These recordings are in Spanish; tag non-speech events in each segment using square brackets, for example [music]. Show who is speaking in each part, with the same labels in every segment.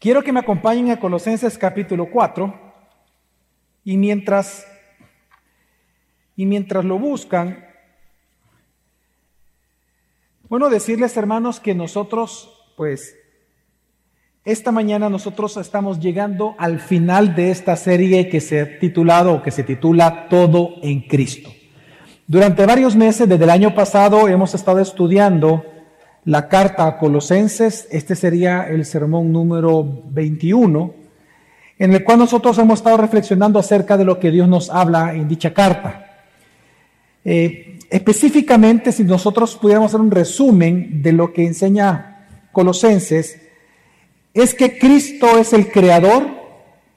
Speaker 1: Quiero que me acompañen a Colosenses capítulo 4 y mientras y mientras lo buscan bueno, decirles hermanos que nosotros pues esta mañana nosotros estamos llegando al final de esta serie que se ha titulado o que se titula Todo en Cristo. Durante varios meses, desde el año pasado, hemos estado estudiando la carta a Colosenses. Este sería el sermón número 21, en el cual nosotros hemos estado reflexionando acerca de lo que Dios nos habla en dicha carta. Eh, específicamente, si nosotros pudiéramos hacer un resumen de lo que enseña Colosenses, es que Cristo es el creador,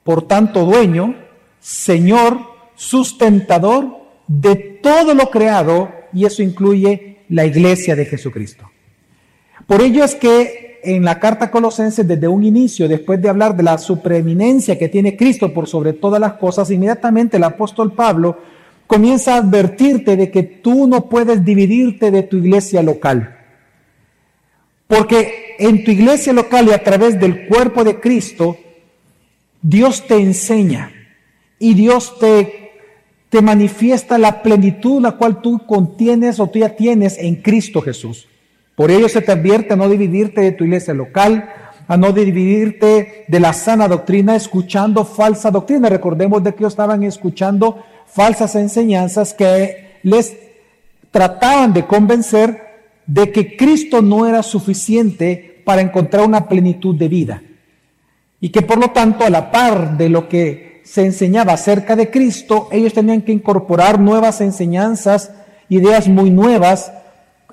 Speaker 1: por tanto dueño, Señor, sustentador de todo lo creado, y eso incluye la iglesia de Jesucristo. Por ello es que en la carta Colosenses, desde un inicio, después de hablar de la supreeminencia que tiene Cristo por sobre todas las cosas, inmediatamente el apóstol Pablo comienza a advertirte de que tú no puedes dividirte de tu iglesia local. Porque en tu iglesia local y a través del cuerpo de Cristo, Dios te enseña y Dios te, te manifiesta la plenitud la cual tú contienes o tú ya tienes en Cristo Jesús. Por ello se te advierte a no dividirte de tu iglesia local, a no dividirte de la sana doctrina escuchando falsa doctrina. Recordemos de que ellos estaban escuchando falsas enseñanzas que les trataban de convencer de que Cristo no era suficiente para encontrar una plenitud de vida. Y que por lo tanto, a la par de lo que se enseñaba acerca de Cristo, ellos tenían que incorporar nuevas enseñanzas, ideas muy nuevas,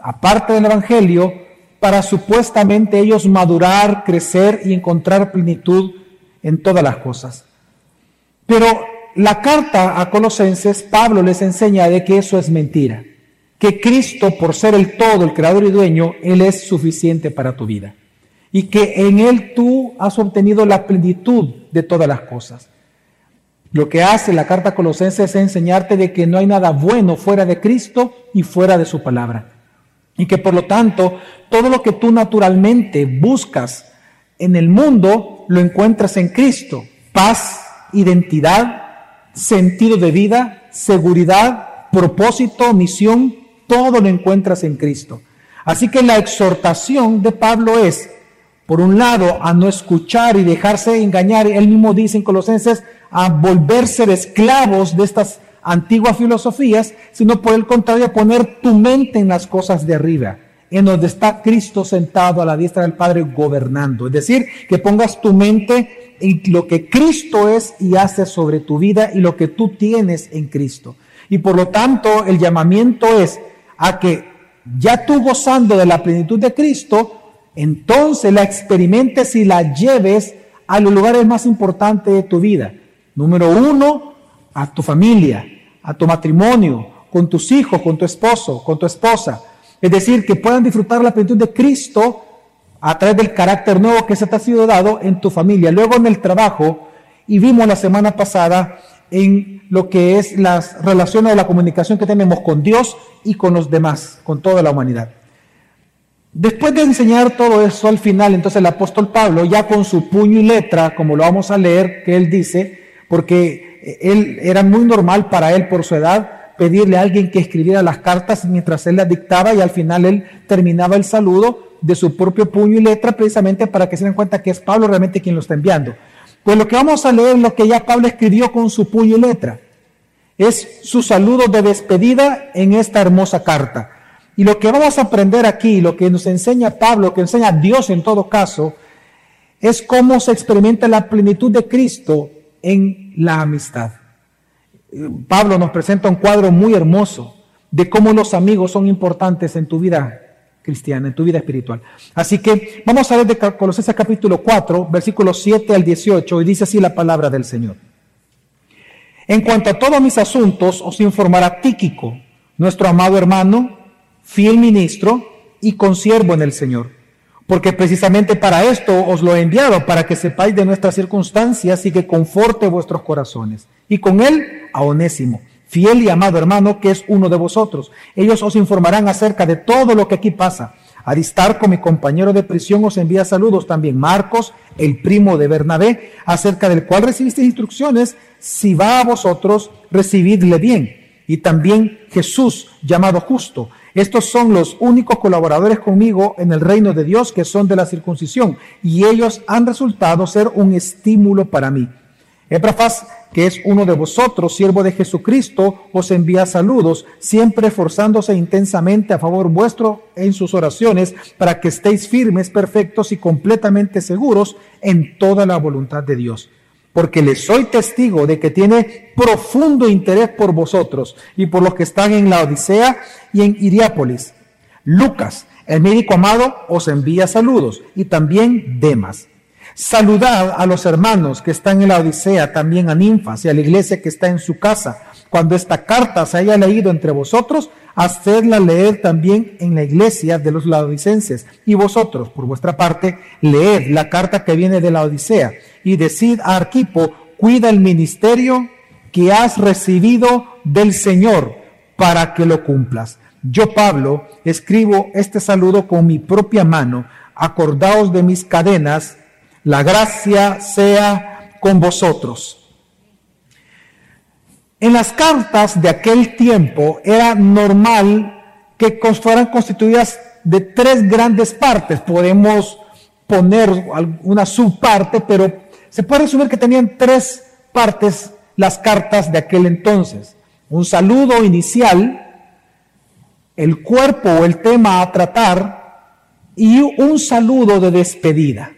Speaker 1: aparte del Evangelio, para supuestamente ellos madurar, crecer y encontrar plenitud en todas las cosas. Pero la carta a Colosenses, Pablo les enseña de que eso es mentira, que Cristo, por ser el todo, el creador y dueño, Él es suficiente para tu vida. Y que en Él tú has obtenido la plenitud de todas las cosas. Lo que hace la carta a Colosenses es enseñarte de que no hay nada bueno fuera de Cristo y fuera de su palabra. Y que por lo tanto, todo lo que tú naturalmente buscas en el mundo, lo encuentras en Cristo. Paz, identidad, sentido de vida, seguridad, propósito, misión, todo lo encuentras en Cristo. Así que la exhortación de Pablo es, por un lado, a no escuchar y dejarse engañar, él mismo dice en Colosenses, a volverse esclavos de estas antiguas filosofías, sino por el contrario, poner tu mente en las cosas de arriba, en donde está Cristo sentado a la diestra del Padre gobernando. Es decir, que pongas tu mente en lo que Cristo es y hace sobre tu vida y lo que tú tienes en Cristo. Y por lo tanto, el llamamiento es a que ya tú gozando de la plenitud de Cristo, entonces la experimentes y la lleves a los lugares más importantes de tu vida. Número uno, a tu familia, a tu matrimonio, con tus hijos, con tu esposo, con tu esposa. Es decir, que puedan disfrutar la plenitud de Cristo a través del carácter nuevo que se te ha sido dado en tu familia, luego en el trabajo, y vimos la semana pasada en lo que es las relaciones o la comunicación que tenemos con Dios y con los demás, con toda la humanidad. Después de enseñar todo eso al final, entonces el apóstol Pablo, ya con su puño y letra, como lo vamos a leer, que él dice, porque él era muy normal para él por su edad pedirle a alguien que escribiera las cartas mientras él las dictaba y al final él terminaba el saludo de su propio puño y letra precisamente para que se den cuenta que es Pablo realmente quien lo está enviando. Pues lo que vamos a leer es lo que ya Pablo escribió con su puño y letra. Es su saludo de despedida en esta hermosa carta. Y lo que vamos a aprender aquí, lo que nos enseña Pablo, que enseña Dios en todo caso, es cómo se experimenta la plenitud de Cristo en la amistad. Pablo nos presenta un cuadro muy hermoso de cómo los amigos son importantes en tu vida cristiana, en tu vida espiritual. Así que vamos a ver de Colosenses capítulo 4, versículos 7 al 18, y dice así la palabra del Señor. En cuanto a todos mis asuntos, os informará Tíquico, nuestro amado hermano, fiel ministro y consiervo en el Señor. Porque precisamente para esto os lo he enviado, para que sepáis de nuestras circunstancias y que conforte vuestros corazones. Y con él a Onésimo fiel y amado hermano, que es uno de vosotros. Ellos os informarán acerca de todo lo que aquí pasa, Aristarco, mi compañero de prisión, os envía saludos. También Marcos, el primo de Bernabé, acerca del cual recibiste instrucciones. Si va a vosotros, recibidle bien. Y también Jesús, llamado justo. Estos son los únicos colaboradores conmigo en el reino de Dios que son de la circuncisión. Y ellos han resultado ser un estímulo para mí. Eprafas, que es uno de vosotros, siervo de Jesucristo, os envía saludos, siempre esforzándose intensamente a favor vuestro en sus oraciones, para que estéis firmes, perfectos y completamente seguros en toda la voluntad de Dios. Porque le soy testigo de que tiene profundo interés por vosotros y por los que están en la Odisea y en Iriápolis. Lucas, el médico amado, os envía saludos y también Demas Saludad a los hermanos que están en la Odisea, también a Ninfas y a la iglesia que está en su casa. Cuando esta carta se haya leído entre vosotros, hacedla leer también en la iglesia de los laodicenses. Y vosotros, por vuestra parte, leed la carta que viene de la Odisea y decid a Arquipo, cuida el ministerio que has recibido del Señor para que lo cumplas. Yo, Pablo, escribo este saludo con mi propia mano. Acordaos de mis cadenas la gracia sea con vosotros. En las cartas de aquel tiempo era normal que fueran constituidas de tres grandes partes. Podemos poner una subparte, pero se puede resumir que tenían tres partes las cartas de aquel entonces. Un saludo inicial, el cuerpo o el tema a tratar y un saludo de despedida.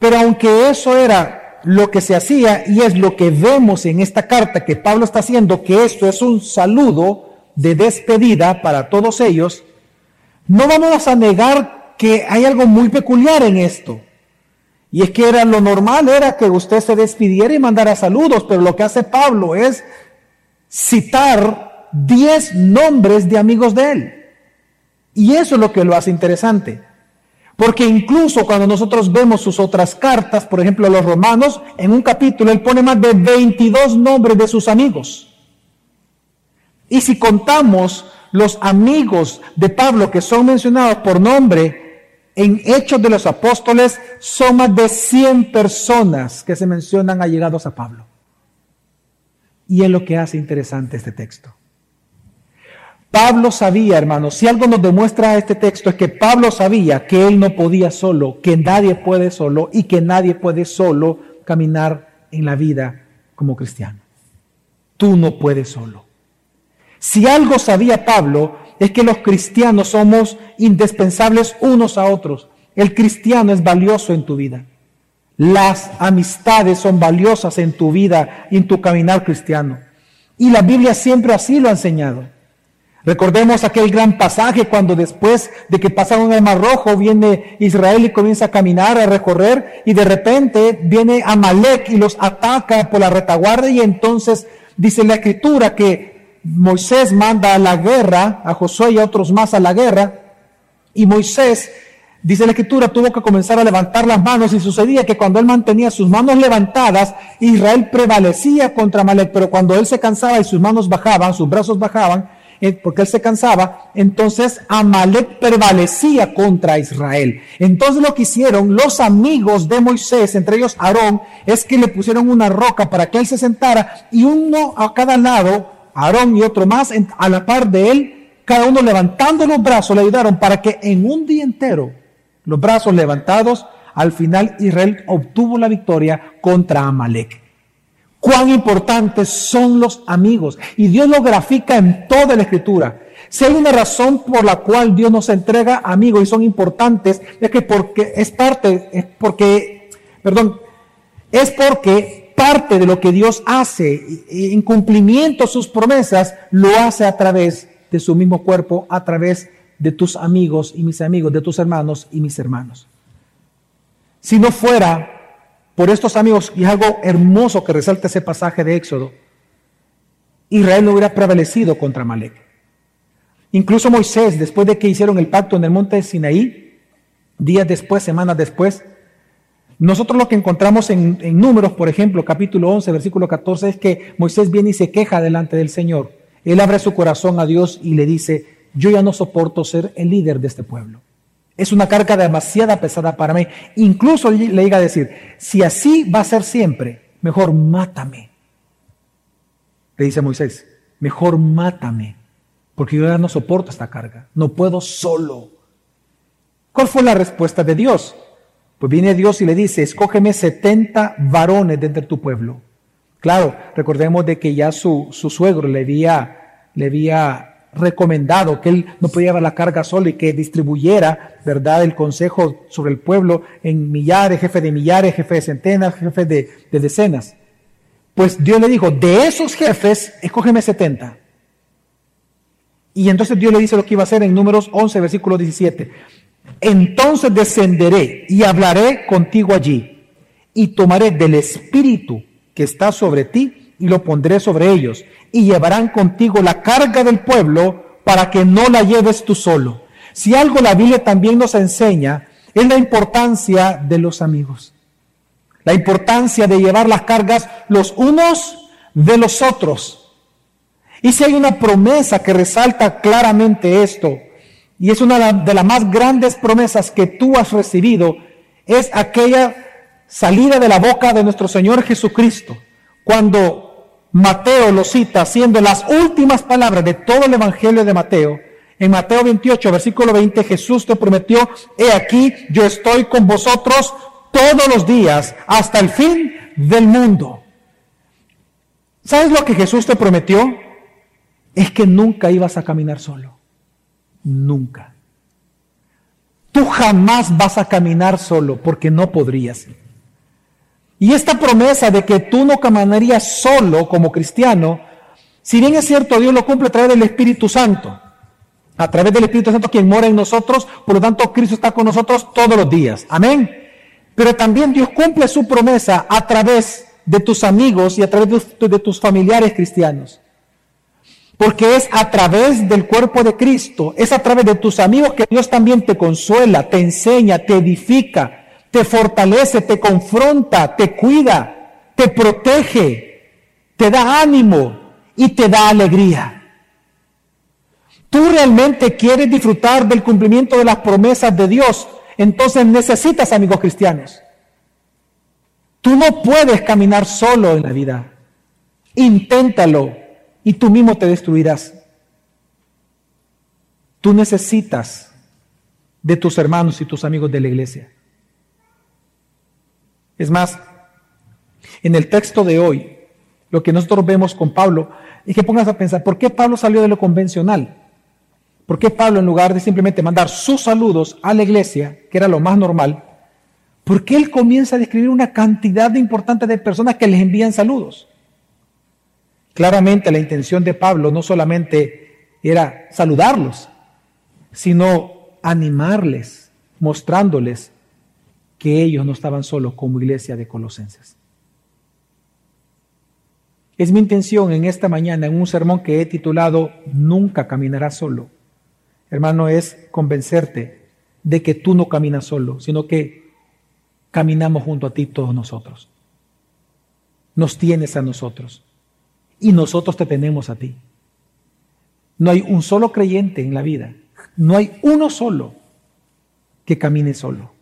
Speaker 1: Pero aunque eso era lo que se hacía y es lo que vemos en esta carta que Pablo está haciendo, que esto es un saludo de despedida para todos ellos, no vamos a negar que hay algo muy peculiar en esto. Y es que era lo normal era que usted se despidiera y mandara saludos, pero lo que hace Pablo es citar diez nombres de amigos de él. Y eso es lo que lo hace interesante. Porque incluso cuando nosotros vemos sus otras cartas, por ejemplo, a los romanos, en un capítulo él pone más de 22 nombres de sus amigos. Y si contamos los amigos de Pablo que son mencionados por nombre en Hechos de los Apóstoles, son más de 100 personas que se mencionan allegados a Pablo. Y es lo que hace interesante este texto. Pablo sabía, hermanos, si algo nos demuestra este texto es que Pablo sabía que él no podía solo, que nadie puede solo y que nadie puede solo caminar en la vida como cristiano. Tú no puedes solo. Si algo sabía Pablo es que los cristianos somos indispensables unos a otros. El cristiano es valioso en tu vida. Las amistades son valiosas en tu vida y en tu caminar cristiano. Y la Biblia siempre así lo ha enseñado. Recordemos aquel gran pasaje cuando después de que pasaron el Mar Rojo viene Israel y comienza a caminar, a recorrer y de repente viene Amalek y los ataca por la retaguardia y entonces dice la escritura que Moisés manda a la guerra, a Josué y a otros más a la guerra y Moisés Dice la escritura, tuvo que comenzar a levantar las manos y sucedía que cuando él mantenía sus manos levantadas, Israel prevalecía contra Amalek, pero cuando él se cansaba y sus manos bajaban, sus brazos bajaban, porque él se cansaba, entonces Amalek prevalecía contra Israel. Entonces lo que hicieron los amigos de Moisés, entre ellos Aarón, es que le pusieron una roca para que él se sentara y uno a cada lado, Aarón y otro más, a la par de él, cada uno levantando los brazos le ayudaron para que en un día entero, los brazos levantados, al final Israel obtuvo la victoria contra Amalek cuán importantes son los amigos. Y Dios lo grafica en toda la escritura. Si hay una razón por la cual Dios nos entrega amigos y son importantes, es que porque es parte, es porque, perdón, es porque parte de lo que Dios hace en cumplimiento de sus promesas, lo hace a través de su mismo cuerpo, a través de tus amigos y mis amigos, de tus hermanos y mis hermanos. Si no fuera por estos amigos, y algo hermoso que resalta ese pasaje de Éxodo, Israel no hubiera prevalecido contra Malek. Incluso Moisés, después de que hicieron el pacto en el monte de Sinaí, días después, semanas después, nosotros lo que encontramos en, en, Números, por ejemplo, capítulo 11, versículo 14, es que Moisés viene y se queja delante del Señor. Él abre su corazón a Dios y le dice, yo ya no soporto ser el líder de este pueblo. Es una carga demasiado pesada para mí. Incluso le llega a decir, si así va a ser siempre, mejor mátame. Le dice Moisés, mejor mátame, porque yo ya no soporto esta carga, no puedo solo. ¿Cuál fue la respuesta de Dios? Pues viene Dios y le dice, escógeme 70 varones de tu pueblo. Claro, recordemos de que ya su, su suegro le había, le había recomendado que él no podía llevar la carga solo y que distribuyera, ¿verdad?, el consejo sobre el pueblo en millares, jefe de millares, jefe de centenas, jefe de, de decenas. Pues Dios le dijo, de esos jefes, escógeme 70. Y entonces Dios le dice lo que iba a hacer en números 11, versículo 17. Entonces descenderé y hablaré contigo allí y tomaré del espíritu que está sobre ti y lo pondré sobre ellos y llevarán contigo la carga del pueblo para que no la lleves tú solo. Si algo la Biblia también nos enseña es la importancia de los amigos. La importancia de llevar las cargas los unos de los otros. Y si hay una promesa que resalta claramente esto, y es una de las más grandes promesas que tú has recibido, es aquella salida de la boca de nuestro Señor Jesucristo, cuando Mateo lo cita siendo las últimas palabras de todo el Evangelio de Mateo. En Mateo 28, versículo 20, Jesús te prometió, he aquí, yo estoy con vosotros todos los días hasta el fin del mundo. ¿Sabes lo que Jesús te prometió? Es que nunca ibas a caminar solo. Nunca. Tú jamás vas a caminar solo porque no podrías. Y esta promesa de que tú no caminarías solo como cristiano, si bien es cierto, Dios lo cumple a través del Espíritu Santo, a través del Espíritu Santo quien mora en nosotros, por lo tanto Cristo está con nosotros todos los días. Amén. Pero también Dios cumple su promesa a través de tus amigos y a través de tus familiares cristianos. Porque es a través del cuerpo de Cristo, es a través de tus amigos que Dios también te consuela, te enseña, te edifica, te fortalece, te confronta, te cuida, te protege, te da ánimo y te da alegría. Tú realmente quieres disfrutar del cumplimiento de las promesas de Dios, entonces necesitas amigos cristianos. Tú no puedes caminar solo en la vida. Inténtalo y tú mismo te destruirás. Tú necesitas de tus hermanos y tus amigos de la iglesia. Es más, en el texto de hoy, lo que nosotros vemos con Pablo es que pongas a pensar, ¿por qué Pablo salió de lo convencional? ¿Por qué Pablo, en lugar de simplemente mandar sus saludos a la iglesia, que era lo más normal, ¿por qué él comienza a describir una cantidad importante de personas que les envían saludos? Claramente la intención de Pablo no solamente era saludarlos, sino animarles, mostrándoles que ellos no estaban solos como iglesia de Colosenses. Es mi intención en esta mañana, en un sermón que he titulado Nunca caminarás solo. Hermano, es convencerte de que tú no caminas solo, sino que caminamos junto a ti todos nosotros. Nos tienes a nosotros y nosotros te tenemos a ti. No hay un solo creyente en la vida, no hay uno solo que camine solo.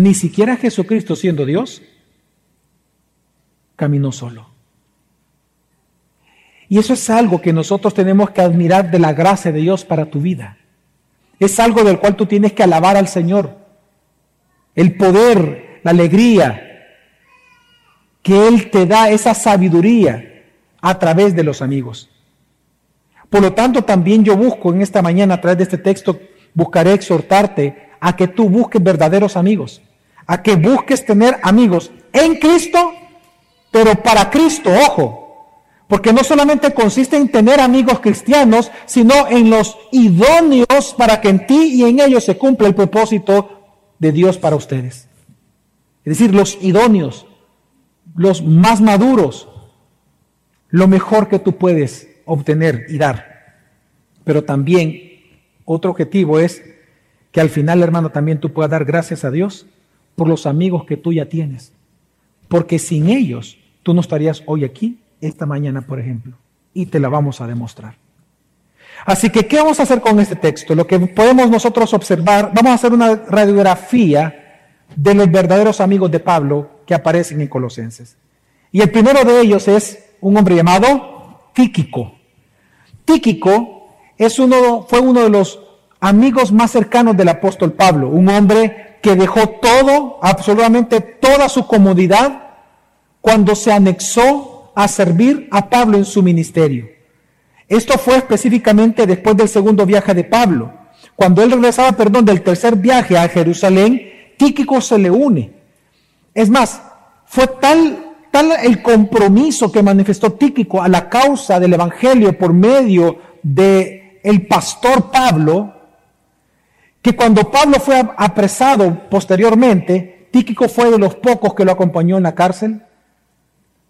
Speaker 1: Ni siquiera Jesucristo siendo Dios caminó solo. Y eso es algo que nosotros tenemos que admirar de la gracia de Dios para tu vida. Es algo del cual tú tienes que alabar al Señor. El poder, la alegría, que Él te da esa sabiduría a través de los amigos. Por lo tanto, también yo busco en esta mañana, a través de este texto, buscaré exhortarte a que tú busques verdaderos amigos a que busques tener amigos en Cristo, pero para Cristo, ojo, porque no solamente consiste en tener amigos cristianos, sino en los idóneos para que en ti y en ellos se cumpla el propósito de Dios para ustedes. Es decir, los idóneos, los más maduros, lo mejor que tú puedes obtener y dar. Pero también otro objetivo es que al final, hermano, también tú puedas dar gracias a Dios por los amigos que tú ya tienes. Porque sin ellos tú no estarías hoy aquí, esta mañana, por ejemplo. Y te la vamos a demostrar. Así que, ¿qué vamos a hacer con este texto? Lo que podemos nosotros observar, vamos a hacer una radiografía de los verdaderos amigos de Pablo que aparecen en Colosenses. Y el primero de ellos es un hombre llamado Tíquico. Tíquico es uno, fue uno de los amigos más cercanos del apóstol Pablo, un hombre que dejó todo, absolutamente toda su comodidad, cuando se anexó a servir a Pablo en su ministerio. Esto fue específicamente después del segundo viaje de Pablo. Cuando él regresaba, perdón, del tercer viaje a Jerusalén, Tíquico se le une. Es más, fue tal, tal el compromiso que manifestó Tíquico a la causa del Evangelio por medio de el pastor Pablo, que cuando Pablo fue apresado posteriormente, Tíquico fue de los pocos que lo acompañó en la cárcel,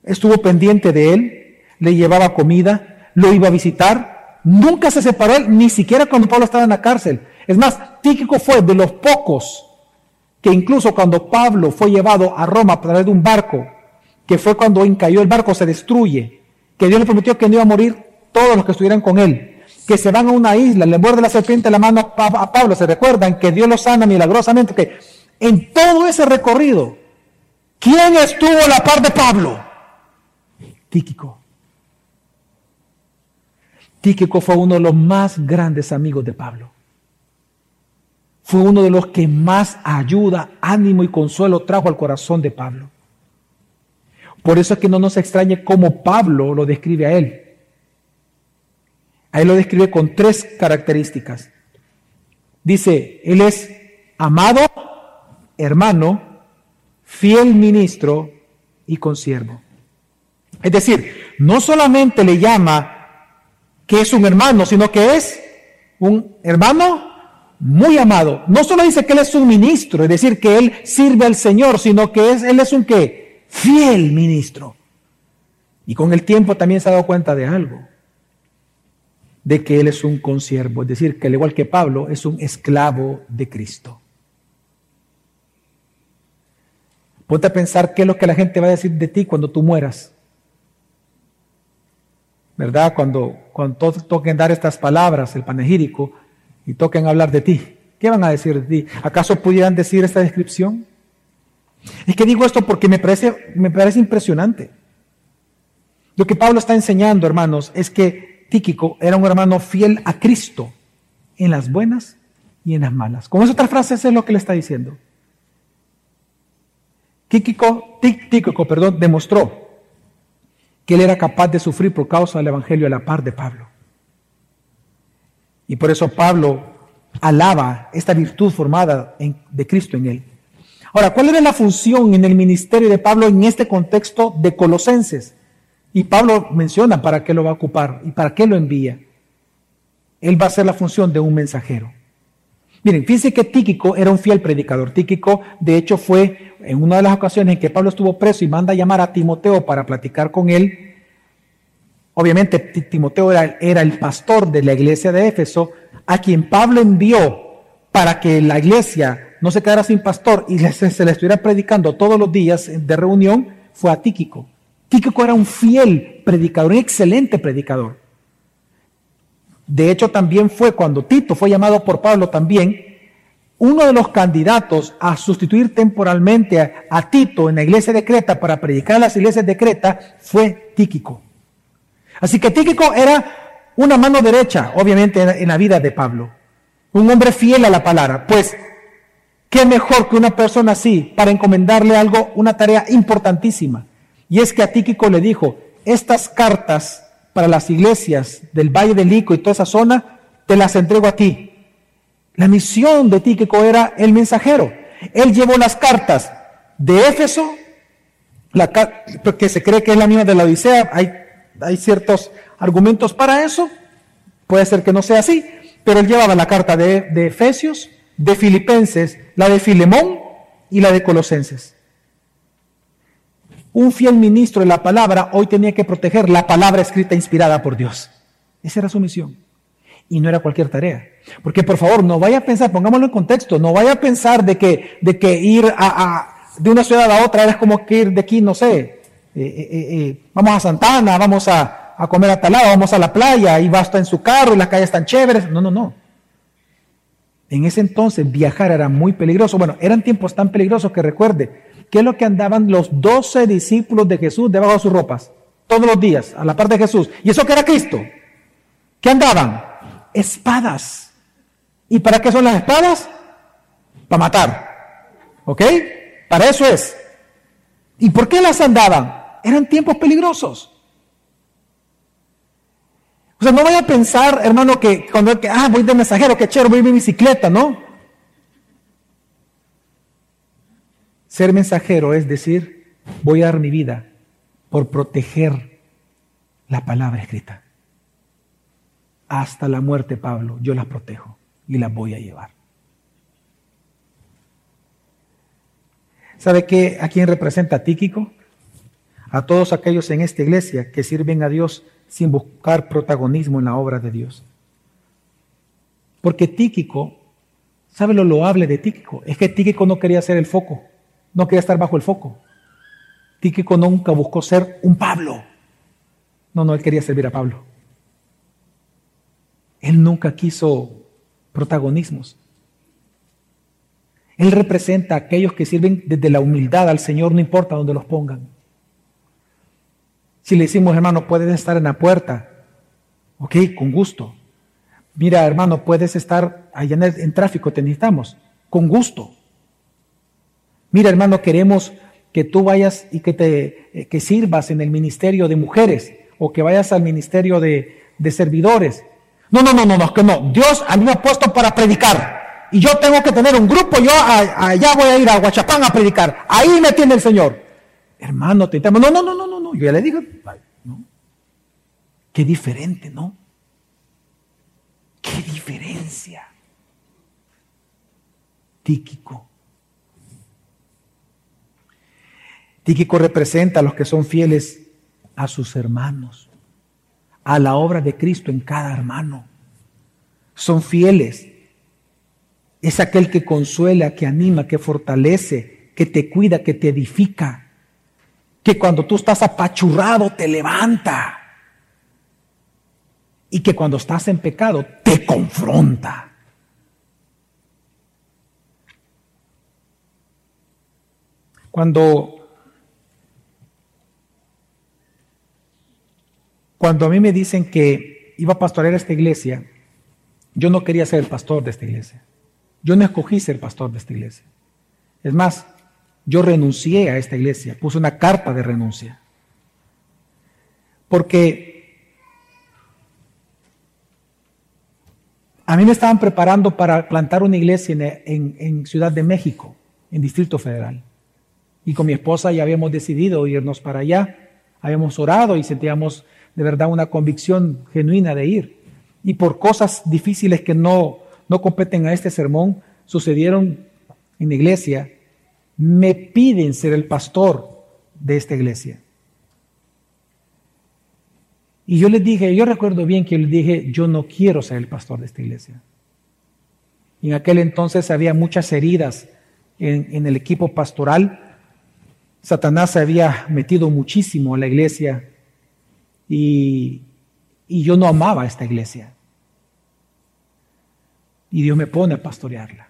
Speaker 1: estuvo pendiente de él, le llevaba comida, lo iba a visitar, nunca se separó él, ni siquiera cuando Pablo estaba en la cárcel. Es más, Tíquico fue de los pocos que incluso cuando Pablo fue llevado a Roma a través de un barco, que fue cuando cayó el barco, se destruye, que Dios le prometió que no iba a morir todos los que estuvieran con él, que se van a una isla, le muerde la serpiente la mano a Pablo, se recuerdan que Dios lo sana milagrosamente, que en todo ese recorrido, ¿quién estuvo a la par de Pablo? Tíquico. Tíquico fue uno de los más grandes amigos de Pablo. Fue uno de los que más ayuda, ánimo y consuelo trajo al corazón de Pablo. Por eso es que no nos extrañe cómo Pablo lo describe a él. A él lo describe con tres características. Dice, él es amado, hermano, fiel ministro y consiervo. Es decir, no solamente le llama que es un hermano, sino que es un hermano muy amado. No solo dice que él es un ministro, es decir, que él sirve al Señor, sino que es, él es un qué? Fiel ministro. Y con el tiempo también se ha dado cuenta de algo de que él es un consiervo, es decir, que al igual que Pablo es un esclavo de Cristo. Ponte a pensar qué es lo que la gente va a decir de ti cuando tú mueras. ¿Verdad? Cuando, cuando todos toquen dar estas palabras, el panegírico, y toquen hablar de ti. ¿Qué van a decir de ti? ¿Acaso pudieran decir esta descripción? Es que digo esto porque me parece, me parece impresionante. Lo que Pablo está enseñando, hermanos, es que Tíquico era un hermano fiel a Cristo en las buenas y en las malas. Con esa otra frase, es lo que le está diciendo. Tíquico, Tíquico perdón, demostró que él era capaz de sufrir por causa del Evangelio a la par de Pablo. Y por eso Pablo alaba esta virtud formada de Cristo en él. Ahora, ¿cuál era la función en el ministerio de Pablo en este contexto de Colosenses? Y Pablo menciona para qué lo va a ocupar y para qué lo envía. Él va a hacer la función de un mensajero. Miren, fíjense que Tíquico era un fiel predicador. Tíquico, de hecho, fue en una de las ocasiones en que Pablo estuvo preso y manda a llamar a Timoteo para platicar con él. Obviamente, Timoteo era, era el pastor de la iglesia de Éfeso, a quien Pablo envió para que la iglesia no se quedara sin pastor y [laughs] se le estuviera predicando todos los días de reunión, fue a Tíquico. Tíquico era un fiel predicador, un excelente predicador. De hecho, también fue cuando Tito fue llamado por Pablo también, uno de los candidatos a sustituir temporalmente a, Tito en la iglesia de Creta para predicar a las iglesias de Creta fue Tíquico. Así que Tíquico era una mano derecha, obviamente, en la vida de Pablo. Un hombre fiel a la palabra. Pues, ¿qué mejor que una persona así para encomendarle algo, una tarea importantísima? Y es que a Tíquico le dijo, estas cartas para las iglesias del Valle del Lico y toda esa zona, te las entrego a ti. La misión de Tíquico era el mensajero. Él llevó las cartas de Éfeso, la, que se cree que es la misma de la Odisea, hay, ciertos argumentos para eso, puede ser que no sea así, pero él llevaba la carta de, de Efesios, de Filipenses, la de Filemón y la de Colosenses. Un fiel ministro de la palabra hoy tenía que proteger la palabra escrita inspirada por Dios. Esa era su misión. Y no era cualquier tarea. Porque por favor, no vaya a pensar, pongámoslo en contexto, no vaya a pensar de que, de que ir de una ciudad a otra es como que ir de aquí, no sé, eh, eh, eh, vamos a Santana, vamos a, a comer a tal lado, vamos a la playa y basta en su carro y las calles están chéveres. No, no, no. En ese entonces viajar era muy peligroso. Bueno, eran tiempos tan peligrosos que recuerde, ¿qué es lo que andaban los doce discípulos de Jesús debajo de sus ropas? Todos los días, a la parte de Jesús. ¿Y eso qué era Cristo? ¿Qué andaban? Espadas. ¿Y para qué son las espadas? Para matar. ¿Ok? Para eso es. ¿Y por qué las andaban? Eran tiempos peligrosos. O sea, no vaya a pensar, hermano, que cuando ah, voy de mensajero, que chévere, voy en mi bicicleta, ¿no? Ser mensajero es decir, voy a dar mi vida por proteger la palabra escrita. Hasta la muerte, Pablo, yo las protejo y las voy a llevar. ¿Sabe qué? ¿A quién representa Tíquico? A todos aquellos en esta iglesia que sirven a Dios sin buscar protagonismo en la obra de Dios. Porque Tíquico, ¿sabe lo loable de Tíquico? Es que Tíquico no quería ser el foco, no quería estar bajo el foco. Tíquico nunca buscó ser un Pablo. No, no, él quería servir a Pablo. Él nunca quiso protagonismos. Él representa a aquellos que sirven desde la humildad al Señor, no importa dónde los pongan. Si le decimos, hermano, puedes estar en la puerta, ok, con gusto. Mira, hermano, puedes estar allá en, tráfico, te necesitamos, con gusto. Mira, hermano, queremos que tú vayas y que te eh, que sirvas en el ministerio de mujeres o que vayas al ministerio de, de servidores. No, no, no, no, no, que no. Dios a mí me ha puesto para predicar. Y yo tengo que tener un grupo, yo allá voy a ir a Huachapán a predicar. Ahí me tiene el Señor. Hermano, te No, no, no, no, no, no. Yo ya le ¿no? Qué diferente, ¿no? Qué diferencia. Tíquico. Tíquico representa a los que son fieles a sus hermanos, a la obra de Cristo en cada hermano. Son fieles. Es aquel que consuela, que anima, que fortalece, que te cuida, que te edifica que cuando tú estás apachurrado te levanta y que cuando estás en pecado te confronta. Cuando cuando a mí me dicen que iba a pastorear esta iglesia, yo no quería ser el pastor de esta iglesia. Yo no escogí ser pastor de esta iglesia. Es más, yo renuncié a esta iglesia, puse una carta de renuncia. Porque a mí me estaban preparando para plantar una iglesia en, Ciudad de México, en Distrito Federal. Y con mi esposa ya habíamos decidido irnos para allá. Habíamos orado y sentíamos de verdad una convicción genuina de ir. Y por cosas difíciles que no, no competen a este sermón, sucedieron en la iglesia me piden ser el pastor de esta iglesia. Y yo les dije, yo recuerdo bien que les dije, yo no quiero ser el pastor de esta iglesia. Y en aquel entonces había muchas heridas en, el equipo pastoral. Satanás se había metido muchísimo en la iglesia y, y yo no amaba esta iglesia. Y Dios me pone a pastorearla.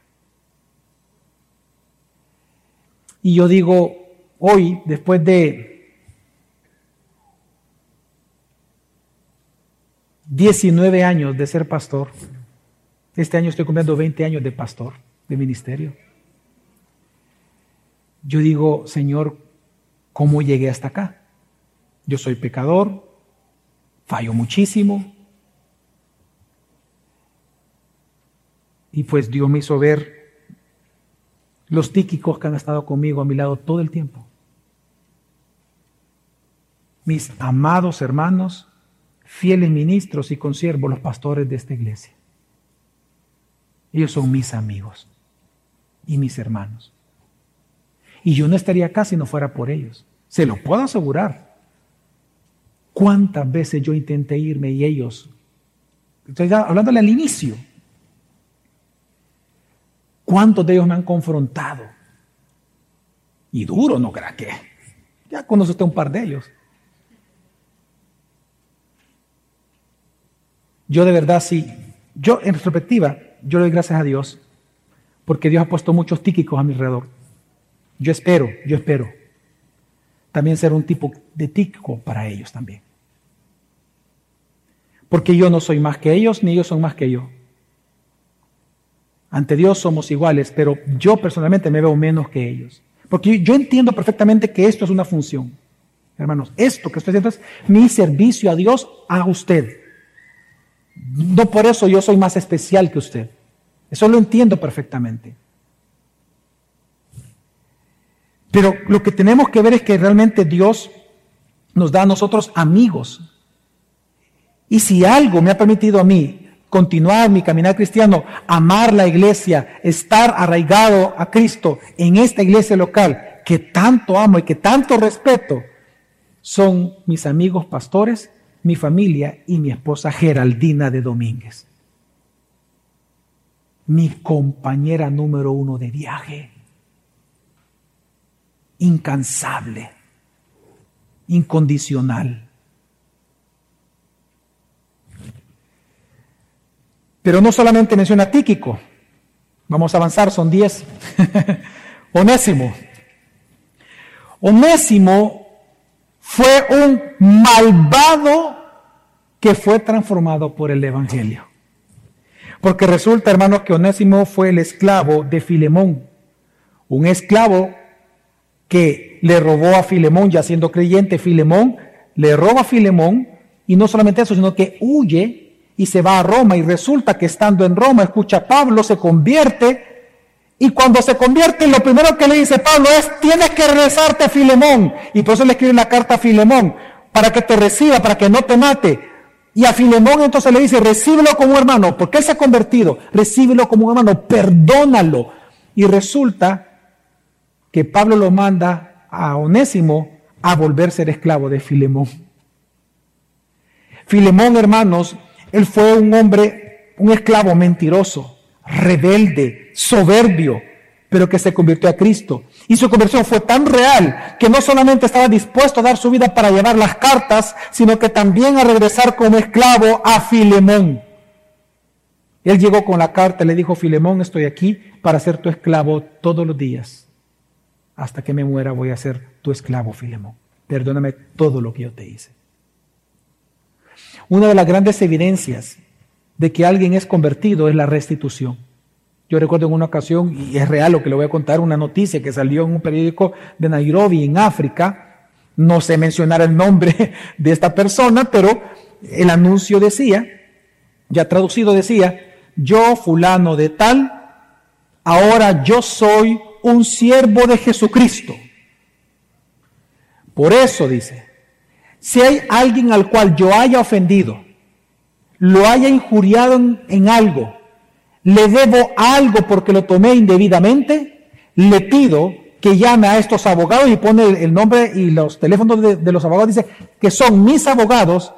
Speaker 1: Y yo digo, hoy, después de 19 años de ser pastor, este año estoy cumpliendo 20 años de pastor, de ministerio. Yo digo, Señor, ¿cómo llegué hasta acá? Yo soy pecador, fallo muchísimo. Y pues Dios me hizo ver los tíquicos que han estado conmigo a mi lado todo el tiempo. Mis amados hermanos, fieles ministros y consiervos, los pastores de esta iglesia. Ellos son mis amigos y mis hermanos. Y yo no estaría acá si no fuera por ellos. Se lo puedo asegurar. ¿Cuántas veces yo intenté irme y ellos, estoy hablándole al inicio, ¿Cuántos de ellos me han confrontado? Y duro, ¿no crea que? Ya conoce usted un par de ellos. Yo de verdad sí, yo en retrospectiva, yo le doy gracias a Dios porque Dios ha puesto muchos tíquicos a mi alrededor. Yo espero, yo espero también ser un tipo de tíquico para ellos también. Porque yo no soy más que ellos, ni ellos son más que yo. Ante Dios somos iguales, pero yo personalmente me veo menos que ellos. Porque yo entiendo perfectamente que esto es una función. Hermanos, esto que estoy haciendo es mi servicio a Dios a usted. No por eso yo soy más especial que usted. Eso lo entiendo perfectamente. Pero lo que tenemos que ver es que realmente Dios nos da a nosotros amigos. Y si algo me ha permitido a mí continuar mi caminar cristiano, amar la iglesia, estar arraigado a Cristo en esta iglesia local que tanto amo y que tanto respeto, son mis amigos pastores, mi familia y mi esposa Geraldina de Domínguez. Mi compañera número uno de viaje. Incansable, incondicional Pero no solamente menciona Tíquico, vamos a avanzar, son diez. [laughs] Onésimo. Onésimo fue un malvado que fue transformado por el Evangelio. Porque resulta, hermanos, que Onésimo fue el esclavo de Filemón. Un esclavo que le robó a Filemón, ya siendo creyente, Filemón le roba a Filemón y no solamente eso, sino que huye y se va a Roma y resulta que estando en Roma escucha a Pablo, se convierte y cuando se convierte lo primero que le dice Pablo es tienes que regresarte a Filemón y por eso le escribe una carta a Filemón para que te reciba, para que no te mate. Y a Filemón entonces le dice, recíbelo como hermano, porque él se ha convertido, recíbelo como hermano, perdónalo. Y resulta que Pablo lo manda a Onésimo a volver a ser esclavo de Filemón. Filemón, hermanos, él fue un hombre, un esclavo mentiroso, rebelde, soberbio, pero que se convirtió a Cristo. Y su conversión fue tan real que no solamente estaba dispuesto a dar su vida para llevar las cartas, sino que también a regresar como esclavo a Filemón. Él llegó con la carta le dijo, Filemón, estoy aquí para ser tu esclavo todos los días. Hasta que me muera voy a ser tu esclavo, Filemón. Perdóname todo lo que yo te hice. Una de las grandes evidencias de que alguien es convertido es la restitución. Yo recuerdo en una ocasión, y es real lo que le voy a contar, una noticia que salió en un periódico de Nairobi, en África. No sé mencionar el nombre [laughs] de esta persona, pero el anuncio decía, ya traducido decía, yo fulano de tal, ahora yo soy un siervo de Jesucristo. Por eso dice, si hay alguien al cual yo haya ofendido, lo haya injuriado en, algo, le debo algo porque lo tomé indebidamente, le pido que llame a estos abogados y pone el, nombre y los teléfonos de, los abogados, dice que son mis abogados,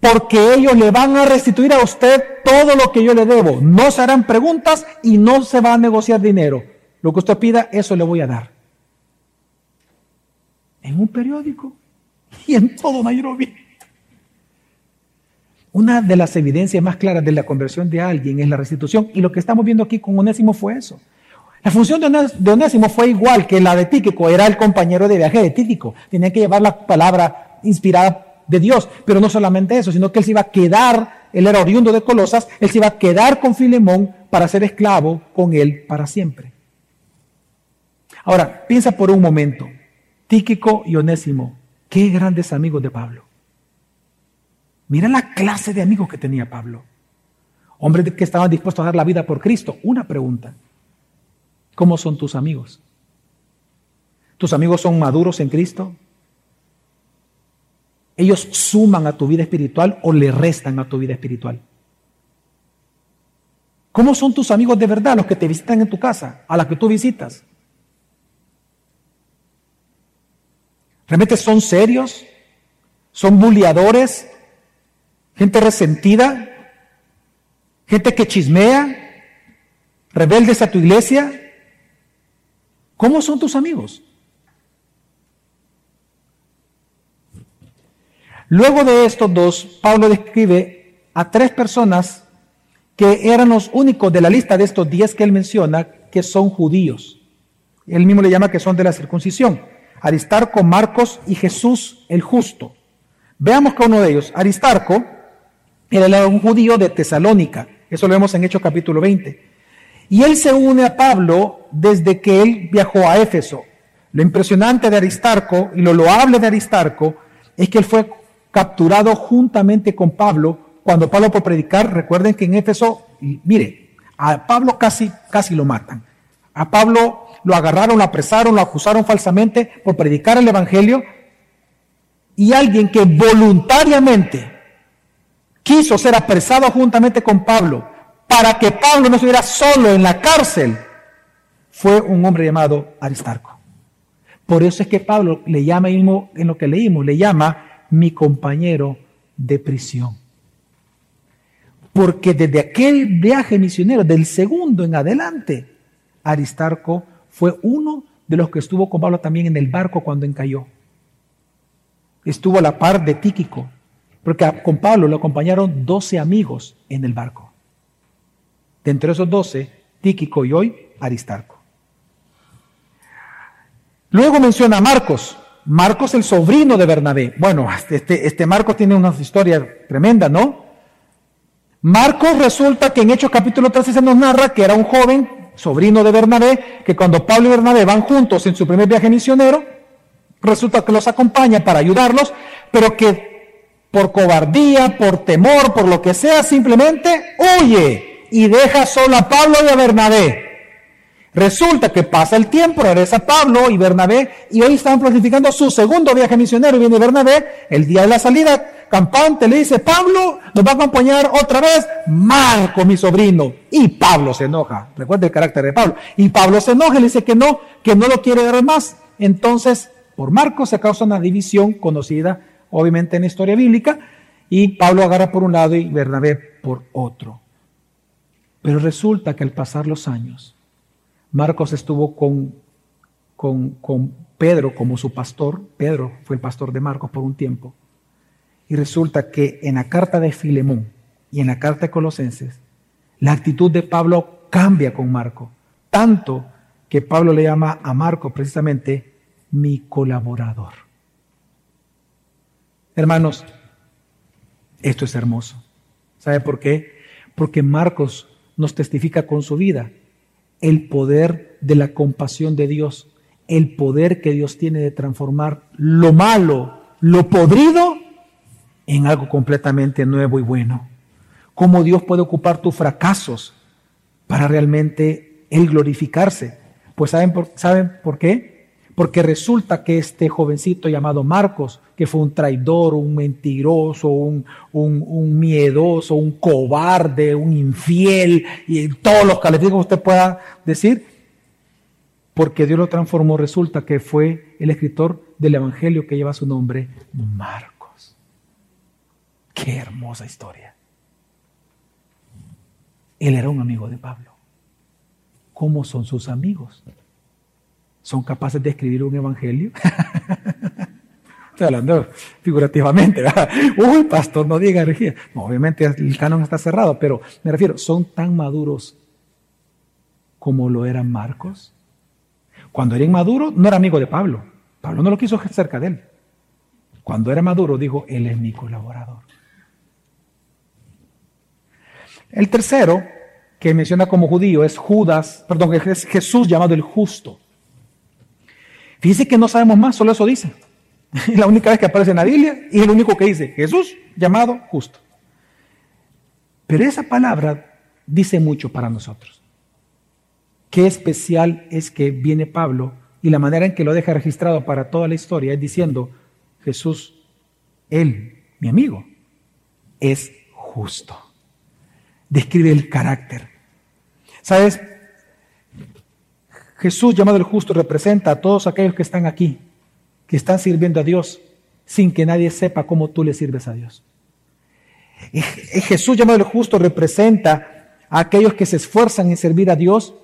Speaker 1: porque ellos le van a restituir a usted todo lo que yo le debo. No se harán preguntas y no se va a negociar dinero. Lo que usted pida, eso le voy a dar. En un periódico [laughs] y en todo Nairobi. Una de las evidencias más claras de la conversión de alguien es la restitución y lo que estamos viendo aquí con Onésimo fue eso. La función de Onésimo fue igual que la de Tíquico, era el compañero de viaje de Tíquico, tenía que llevar la palabra inspirada de Dios, pero no solamente eso, sino que él se iba a quedar, él era oriundo de Colosas, él se iba a quedar con Filemón para ser esclavo con él para siempre. Ahora, piensa por un momento, Tíquico y Onésimo, Qué grandes amigos de Pablo. Mira la clase de amigos que tenía Pablo. Hombres que estaban dispuestos a dar la vida por Cristo. Una pregunta. ¿Cómo son tus amigos? ¿Tus amigos son maduros en Cristo? ¿Ellos suman a tu vida espiritual o le restan a tu vida espiritual? ¿Cómo son tus amigos de verdad, los que te visitan en tu casa, a los que tú visitas? ¿Realmente son serios? ¿Son bulliadores? ¿Gente resentida? ¿Gente que chismea? ¿Rebeldes a tu iglesia? ¿Cómo son tus amigos? Luego de estos dos, Pablo describe a tres personas que eran los únicos de la lista de estos diez que él menciona que son judíos. Él mismo le llama que son de la circuncisión. Aristarco, Marcos y Jesús el justo. Veamos que uno de ellos, Aristarco, era un judío de Tesalónica. Eso lo vemos en Hechos capítulo 20. Y él se une a Pablo desde que él viajó a Éfeso. Lo impresionante de Aristarco y lo loable de Aristarco es que él fue capturado juntamente con Pablo cuando Pablo por predicar, recuerden que en Éfeso, mire, a Pablo casi, casi lo matan. A Pablo lo agarraron, lo apresaron, lo acusaron falsamente por predicar el Evangelio. Y alguien que voluntariamente quiso ser apresado juntamente con Pablo para que Pablo no estuviera solo en la cárcel, fue un hombre llamado Aristarco. Por eso es que Pablo le llama, en lo que leímos, le llama mi compañero de prisión. Porque desde aquel viaje misionero, del segundo en adelante, Aristarco fue uno de los que estuvo con Pablo también en el barco cuando encalló. Estuvo a la par de Tíquico, porque con Pablo lo acompañaron doce amigos en el barco. De entre esos doce, Tíquico y hoy Aristarco. Luego menciona a Marcos. Marcos, el sobrino de Bernabé. Bueno, este, este Marcos tiene una historia tremenda, ¿no? Marcos resulta que en Hechos capítulo 13 se nos narra que era un joven, sobrino de Bernabé, que cuando Pablo y Bernabé van juntos en su primer viaje misionero, resulta que los acompaña para ayudarlos, pero que por cobardía, por temor, por lo que sea, simplemente huye y deja solo a Pablo y a Bernabé. Resulta que pasa el tiempo, regresa Pablo y Bernabé, y hoy están planificando su segundo viaje misionero. Y viene Bernabé, el día de la salida, campante, le dice, Pablo nos va a acompañar otra vez Marco, mi sobrino. Y Pablo se enoja. Recuerda el carácter de Pablo. Y Pablo se enoja le dice que no, que no lo quiere dar más. Entonces, por Marco se causa una división conocida, obviamente, en la historia bíblica, y Pablo agarra por un lado y Bernabé por otro. Pero resulta que al pasar los años, Marcos estuvo con, con, Pedro como su pastor. Pedro fue el pastor de Marcos por un tiempo. Y resulta que en la carta de Filemón y en la carta de Colosenses, la actitud de Pablo cambia con Marco. Tanto que Pablo le llama a Marco precisamente mi colaborador. Hermanos, esto es hermoso. ¿Sabe por qué? Porque Marcos nos testifica con su vida el poder de la compasión de Dios, el poder que Dios tiene de transformar lo malo, lo podrido, en algo completamente nuevo y bueno. Cómo Dios puede ocupar tus fracasos para realmente Él glorificarse. Pues ¿saben por, ¿saben por qué? Porque resulta que este jovencito llamado Marcos, que fue un traidor, un mentiroso, un, un, miedoso, un cobarde, un infiel, y todos los calificados que usted pueda decir, porque Dios lo transformó, resulta que fue el escritor del Evangelio que lleva su nombre, Marcos. Qué hermosa historia. Él era un amigo de Pablo. ¿Cómo son sus amigos? son capaces de escribir un evangelio. [laughs] Estoy hablando figurativamente. Uy, pastor, no diga herejía. obviamente el canon está cerrado, pero me refiero, son tan maduros como lo eran Marcos. Cuando era inmaduro, no era amigo de Pablo. Pablo no lo quiso cerca de él. Cuando era maduro, dijo, él es mi colaborador. El tercero que menciona como judío es Judas, perdón, es Jesús llamado el justo. Fíjense que no sabemos más, solo eso dice. Es [laughs] la única vez que aparece en la Biblia y es lo único que dice, Jesús llamado justo. Pero esa palabra dice mucho para nosotros. Qué especial es que viene Pablo y la manera en que lo deja registrado para toda la historia es diciendo, Jesús, Él, mi amigo, es justo. Describe el carácter. ¿Sabes? Jesús, llamado el justo, representa a todos aquellos que están aquí, que están sirviendo a Dios sin que nadie sepa cómo tú le sirves a Dios. Jesús, llamado el justo, representa a aquellos que se esfuerzan en servir a Dios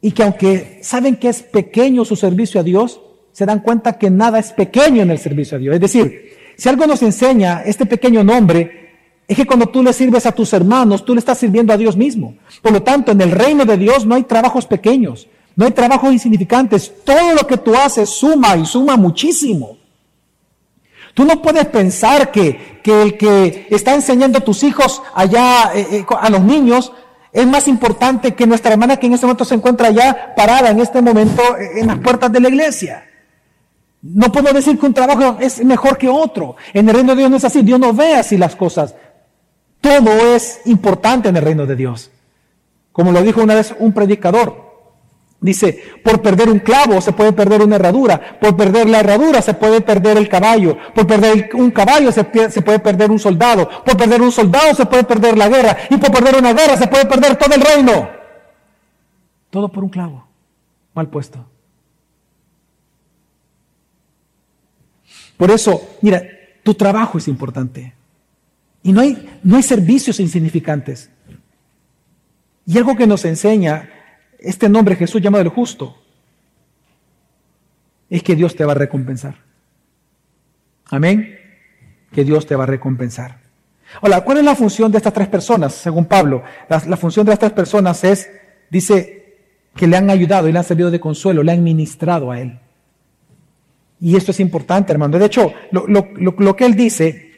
Speaker 1: y que aunque saben que es pequeño su servicio a Dios, se dan cuenta que nada es pequeño en el servicio a Dios. Es decir, si algo nos enseña este pequeño nombre, Es que cuando tú le sirves a tus hermanos, tú le estás sirviendo a Dios mismo. Por lo tanto, en el reino de Dios no hay trabajos pequeños, no hay trabajos insignificantes. Todo lo que tú haces suma y suma muchísimo. Tú no puedes pensar que, el que está enseñando a tus hijos allá, eh, eh, a los niños, es más importante que nuestra hermana que en este momento se encuentra allá parada en este momento eh, en las puertas de la iglesia. No puedo decir que un trabajo es mejor que otro. En el reino de Dios no es así. Dios no ve así las cosas. Todo es importante en el reino de Dios. Como lo dijo una vez un predicador, Dice, por perder un clavo se puede perder una herradura, por perder la herradura se puede perder el caballo, por perder un caballo se, puede perder un soldado, por perder un soldado se puede perder la guerra, y por perder una guerra se puede perder todo el reino. Todo por un clavo, mal puesto. Por eso, mira, tu trabajo es importante. Y no hay, no hay servicios insignificantes. Y algo que nos enseña este nombre Jesús llamado el justo, es que Dios te va a recompensar. Amén. Que Dios te va a recompensar. Hola, ¿cuál es la función de estas tres personas, según Pablo? La, función de estas tres personas es, dice, que le han ayudado y le han servido de consuelo, le han ministrado a él. Y esto es importante, hermano. De hecho, lo, lo que él dice,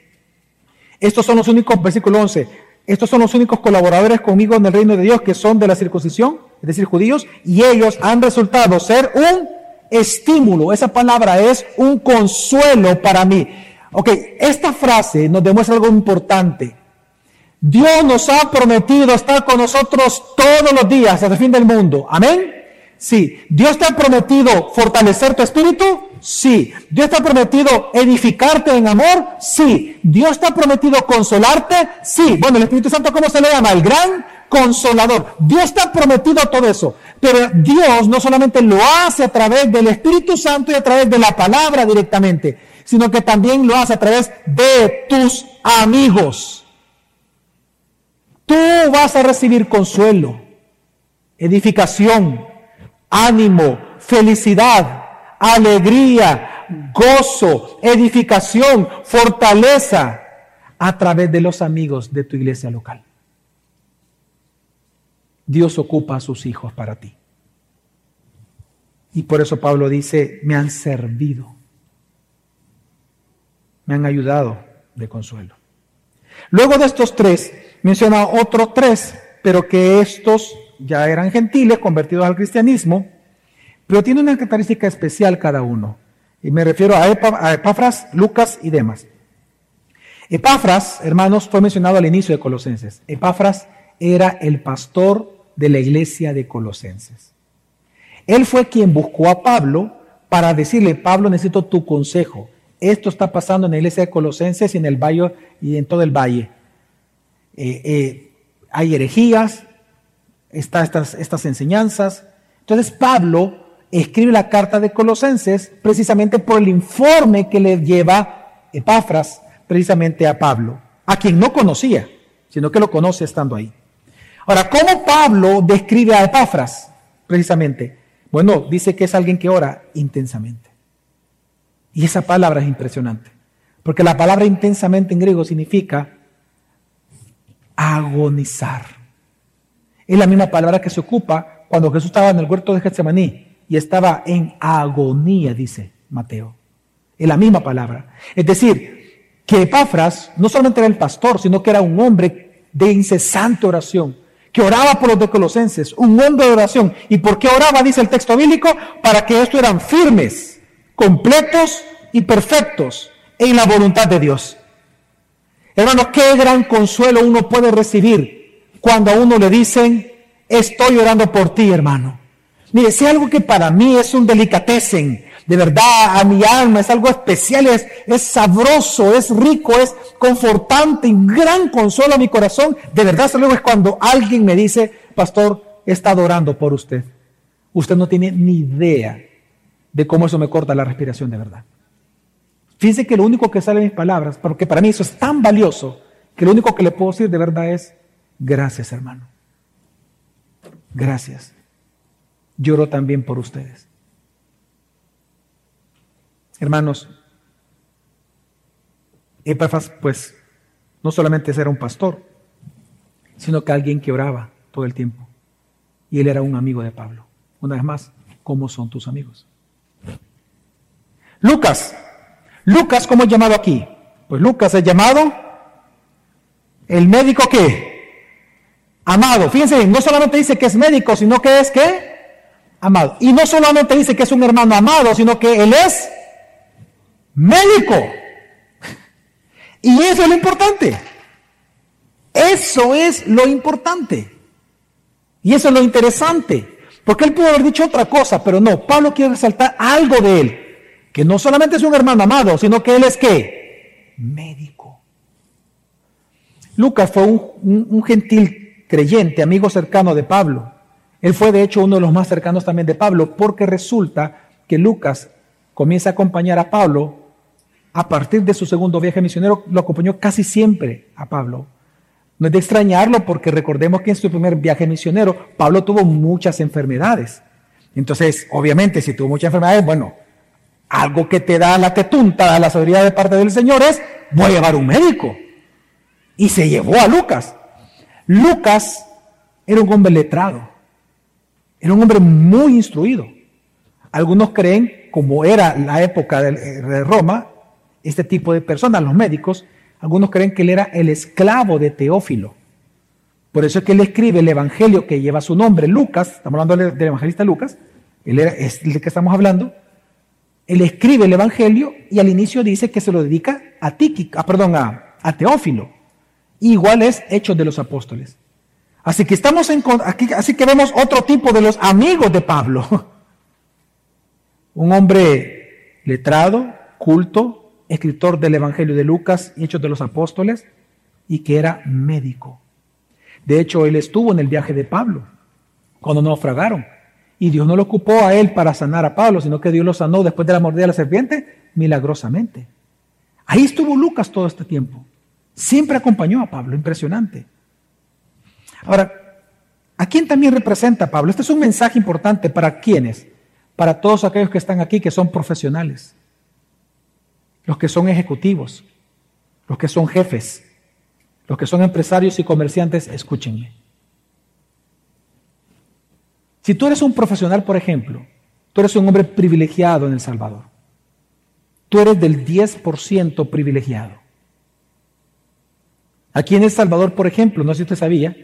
Speaker 1: estos son los únicos, versículo 11, estos son los únicos colaboradores conmigo en el reino de Dios que son de la circuncisión, es decir, judíos, y ellos han resultado ser un estímulo. Esa palabra es un consuelo para mí. Ok, esta frase nos demuestra algo importante. Dios nos ha prometido estar con nosotros todos los días hasta el fin del mundo. Amén. Sí. Dios te ha prometido fortalecer tu espíritu. Sí. Dios te ha prometido edificarte en amor. Sí. Dios te ha prometido consolarte. Sí. Bueno, el Espíritu Santo, ¿cómo se le llama? El gran consolador. Dios te ha prometido todo eso. Pero Dios no solamente lo hace a través del Espíritu Santo y a través de la palabra directamente, sino que también lo hace a través de tus amigos. Tú vas a recibir consuelo, edificación, ánimo, felicidad, alegría, gozo, edificación, fortaleza a través de los amigos de tu iglesia local. Dios ocupa a sus hijos para ti. Y por eso Pablo dice, me han servido, me han ayudado de consuelo. Luego de estos tres, menciona otros tres, pero que estos ya eran gentiles convertidos al cristianismo, pero tiene una característica especial cada uno. Y me refiero a, Epafras, Lucas y demás. Epafras, hermanos, fue mencionado al inicio de Colosenses. Epafras era el pastor de la iglesia de Colosenses. Él fue quien buscó a Pablo para decirle, Pablo, necesito tu consejo. Esto está pasando en la iglesia de Colosenses y en el valle y en todo el valle. Eh, eh, hay herejías, están estas, estas enseñanzas. Entonces Pablo escribe la carta de Colosenses precisamente por el informe que le lleva Epafras precisamente a Pablo, a quien no conocía, sino que lo conoce estando ahí. Ahora, ¿cómo Pablo describe a Epafras precisamente? Bueno, dice que es alguien que ora intensamente. Y esa palabra es impresionante, porque la palabra intensamente en griego significa agonizar. Es la misma palabra que se ocupa cuando Jesús estaba en el huerto de Getsemaní y estaba en agonía, dice Mateo. Es la misma palabra. Es decir, que Epafras no solamente era el pastor, sino que era un hombre de incesante oración, que oraba por los de Colosenses, un hombre de oración. ¿Y por qué oraba? Dice el texto bíblico, para que estos eran firmes, completos y perfectos en la voluntad de Dios. Hermanos, qué gran consuelo uno puede recibir cuando a uno le dicen, estoy orando por ti, hermano. Mire, si algo que para mí es un delicatessen, de verdad, a mi alma, es algo especial, es, es sabroso, es rico, es confortante y gran consuelo a mi corazón, de verdad, luego es cuando alguien me dice, pastor, he estado orando por usted. Usted no tiene ni idea de cómo eso me corta la respiración de verdad. Fíjense que lo único que sale de mis palabras, porque para mí eso es tan valioso, que lo único que le puedo decir de verdad es, Gracias, hermano. Gracias. Lloro también por ustedes. Hermanos, Epafras, pues, no solamente era un pastor, sino que alguien que oraba todo el tiempo. Y él era un amigo de Pablo. Una vez más, ¿cómo son tus amigos? Lucas. Lucas, ¿cómo es llamado aquí? Pues Lucas es llamado el médico que amado. Fíjense, no solamente dice que es médico, sino que es que amado. Y no solamente dice que es un hermano amado, sino que él es médico. Y eso es lo importante. Eso es lo importante. Y eso es lo interesante. Porque él pudo haber dicho otra cosa, pero no. Pablo quiere resaltar algo de él. Que no solamente es un hermano amado, sino que él es qué? Médico. Lucas fue un, un gentil creyente, amigo cercano de Pablo. Él fue de hecho uno de los más cercanos también de Pablo, porque resulta que Lucas comienza a acompañar a Pablo a partir de su segundo viaje misionero, lo acompañó casi siempre a Pablo. No es de extrañarlo porque recordemos que en su primer viaje misionero Pablo tuvo muchas enfermedades. Entonces, obviamente, si tuvo muchas enfermedades, bueno, algo que te da la tetunta, la sabiduría de parte del Señor es, voy a llevar un médico. Y se llevó a Lucas. Lucas era un hombre letrado. Era un hombre muy instruido. Algunos creen, como era la época de Roma, este tipo de personas, los médicos, algunos creen que él era el esclavo de Teófilo. Por eso es que él escribe el evangelio que lleva su nombre, Lucas, estamos hablando del evangelista Lucas, él era, es el que estamos hablando. Él escribe el evangelio y al inicio dice que se lo dedica a Tíquico, ah, perdón, a, a Teófilo. igual es Hechos de los Apóstoles. Así que estamos en aquí, así que vemos otro tipo de los amigos de Pablo. [laughs] Un hombre letrado, culto, escritor del Evangelio de Lucas y Hechos de los Apóstoles, y que era médico. De hecho, él estuvo en el viaje de Pablo, cuando naufragaron. Y Dios no lo ocupó a él para sanar a Pablo, sino que Dios lo sanó después de la mordida de la serpiente, milagrosamente. Ahí estuvo Lucas todo este tiempo. Siempre acompañó a Pablo, impresionante. Ahora, ¿a quién también representa Pablo? Este es un mensaje importante para quienes, para todos aquellos que están aquí, que son profesionales los que son ejecutivos, los que son jefes, los que son empresarios y comerciantes, escúchenme. Si tú eres un profesional, por ejemplo, tú eres un hombre privilegiado en El Salvador. Tú eres del 10% privilegiado. Aquí en El Salvador, por ejemplo, no sé si usted sabía,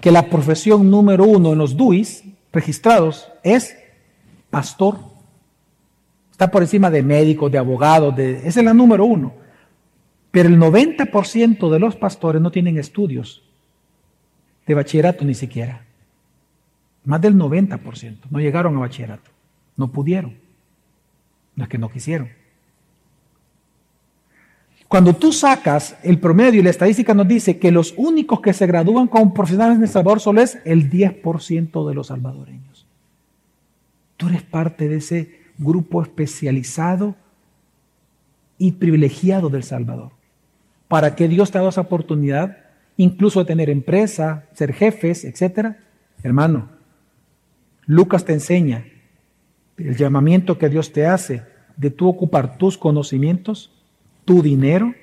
Speaker 1: que la profesión número uno en los DUIs registrados es pastor Está por encima de médicos, de abogados, de, esa es la número uno. Pero el 90% de los pastores no tienen estudios de bachillerato ni siquiera. Más del 90% no llegaron a bachillerato. No pudieron. No que no quisieron. Cuando tú sacas el promedio y la estadística nos dice que los únicos que se gradúan como profesionales en El Salvador solo es el 10% de los salvadoreños. Tú eres parte de ese grupo especializado y privilegiado del Salvador. ¿Para que Dios te ha dado esa oportunidad? Incluso de tener empresa, ser jefes, etc. Hermano, Lucas te enseña el llamamiento que Dios te hace de tú ocupar tus conocimientos, tu dinero,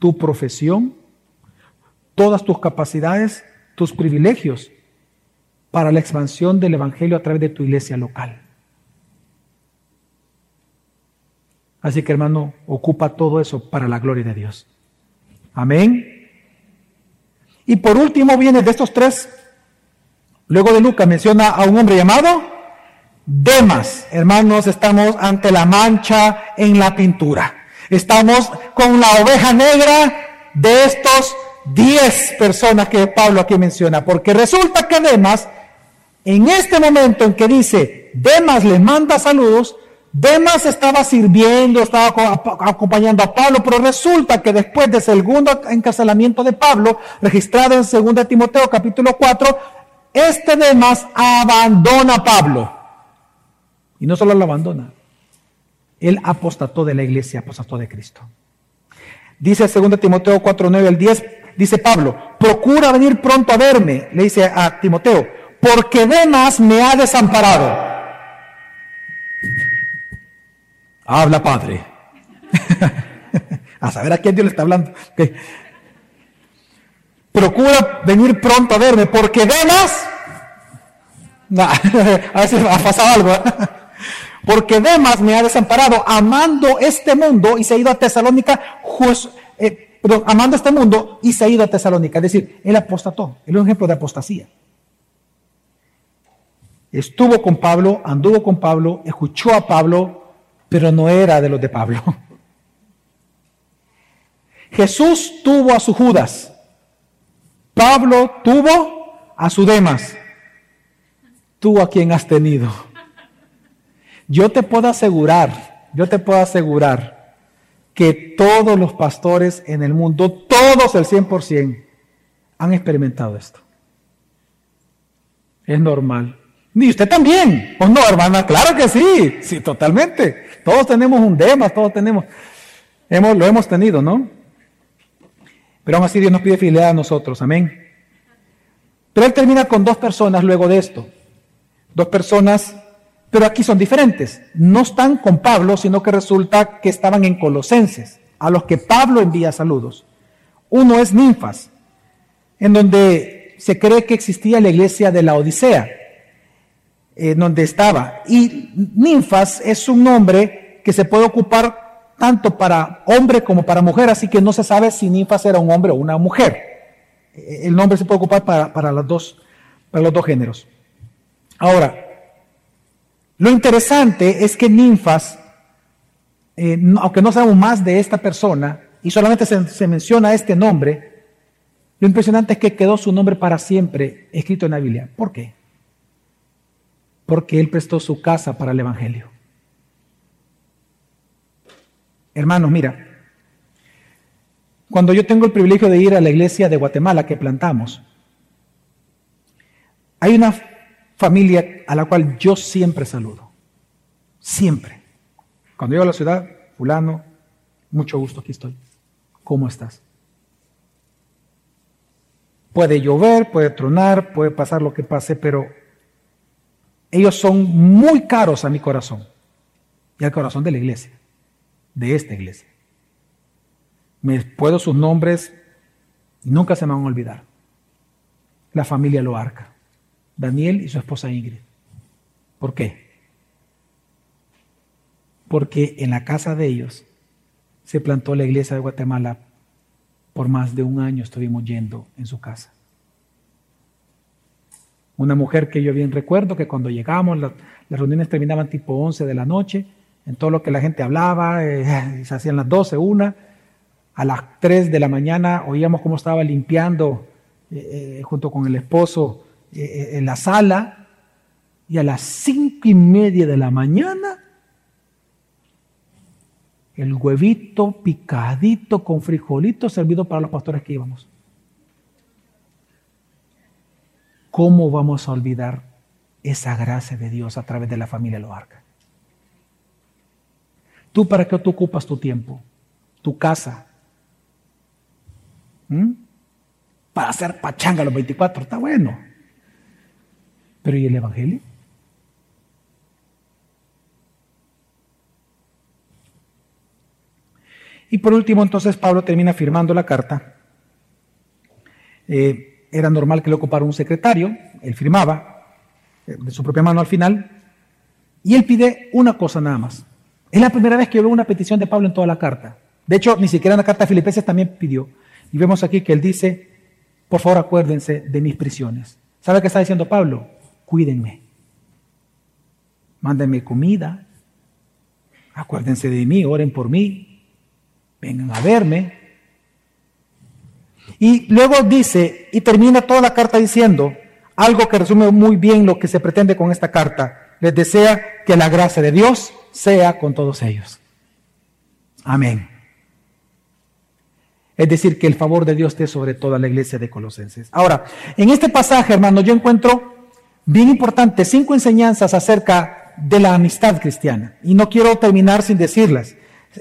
Speaker 1: tu profesión, todas tus capacidades, tus privilegios para la expansión del Evangelio a través de tu iglesia local. Así que hermano, ocupa todo eso para la gloria de Dios. Amén. Y por último viene de estos tres, luego de Lucas menciona a un hombre llamado Demas. Hermanos, estamos ante la mancha en la pintura. Estamos con la oveja negra de estos diez personas que Pablo aquí menciona, porque resulta que Demas, en este momento en que dice, Demas le manda saludos, Demas estaba sirviendo, estaba acompañando a Pablo, pero resulta que después del segundo encarcelamiento de Pablo, registrado en 2 Timoteo capítulo 4, este Demas abandona a Pablo. Y no solo lo abandona, él apostató de la iglesia, apostató de Cristo. Dice 2 Timoteo 4, 9 al 10, dice Pablo, procura venir pronto a verme, le dice a Timoteo, porque Demas me ha desamparado Habla Padre. [laughs] a saber a quién Dios le está hablando. procura venir pronto a verme, porque Demas, [laughs] [laughs] a veces ha pasado algo, ¿eh? Porque Demas me ha desamparado amando este mundo y se ha ido a Tesalónica, eh, amando este mundo y se ha ido a Tesalónica, es decir, él apostató, él es un ejemplo de apostasía. Estuvo con Pablo, anduvo con Pablo, escuchó a Pablo, pero no era de los de Pablo. [laughs] Jesús tuvo a su Judas, Pablo tuvo a su Demas, tú a quien has tenido. Yo te puedo asegurar, yo te puedo asegurar que todos los pastores en el mundo, todos el 100%, han experimentado esto. Es normal. Ni usted también. ¿O no, hermana? Claro que sí. Sí, totalmente. Todos tenemos un Demas, todos tenemos. Hemos, lo hemos tenido, ¿no? Pero aún así Dios nos pide fidelidad a nosotros. Amén. Pero él termina con dos personas luego de esto. Dos personas, pero aquí son diferentes. No están con Pablo, sino que resulta que estaban en Colosenses, a los que Pablo envía saludos. Uno es Ninfas, en donde se cree que existía la iglesia de la Odisea, en donde estaba. Y Ninfas es un nombre que se puede ocupar tanto para hombre como para mujer, así que no se sabe si ninfas era un hombre o una mujer. El nombre se puede ocupar para, las dos, para los dos géneros. Ahora, lo interesante es que ninfas, eh, aunque no sabemos más de esta persona y solamente se, se menciona este nombre, lo impresionante es que quedó su nombre para siempre escrito en la Biblia. ¿Por qué? Porque él prestó su casa para el Evangelio. Hermanos, mira, cuando yo tengo el privilegio de ir a la iglesia de Guatemala que plantamos, hay una familia a la cual yo siempre saludo. Siempre. Cuando llego a la ciudad, fulano, mucho gusto, aquí estoy. ¿Cómo estás? Puede llover, puede tronar, puede pasar lo que pase, pero ellos son muy caros a mi corazón y al corazón de la iglesia de esta iglesia. Me puedo sus nombres y nunca se me van a olvidar. La familia Loarca, Daniel y su esposa Ingrid. ¿Por qué? Porque en la casa de ellos se plantó la iglesia de Guatemala. Por más de un año estuvimos yendo en su casa. Una mujer que yo bien recuerdo que cuando llegamos, las, reuniones terminaban tipo 11 de la noche en todo lo que la gente hablaba, eh, [laughs] se hacían las 12, una, a las 3 de la mañana oíamos cómo estaba limpiando eh, eh, junto con el esposo en la sala, y a las cinco y media de la mañana el huevito picadito con frijolito servido para los pastores que íbamos. ¿Cómo vamos a olvidar esa gracia de Dios a través de la familia Loarca? ¿Tú para qué tú ocupas tu tiempo? Tu casa. ¿Mm? Para hacer pachanga los 24, está bueno. Pero ¿y el Evangelio? Y por último, entonces Pablo termina firmando la carta. Eh, era normal que le ocupara un secretario, él firmaba eh, de su propia mano al final, y él pide una cosa nada más. Es la primera vez que veo una petición de Pablo en toda la carta. De hecho, ni siquiera en la carta de Filipenses también pidió. Y vemos aquí que él dice, por favor acuérdense de mis prisiones. ¿Sabe qué está diciendo Pablo? Cuídenme. Mándenme comida. Acuérdense de mí, oren por mí. Vengan a verme. Y luego dice, y termina toda la carta diciendo algo que resume muy bien lo que se pretende con esta carta. Les desea que la gracia de Dios sea con todos ellos. Amén. Es decir, que el favor de Dios esté sobre toda la iglesia de Colosenses. Ahora, en este pasaje, hermano, yo encuentro bien importante cinco enseñanzas acerca de la amistad cristiana. Y no quiero terminar sin decirlas.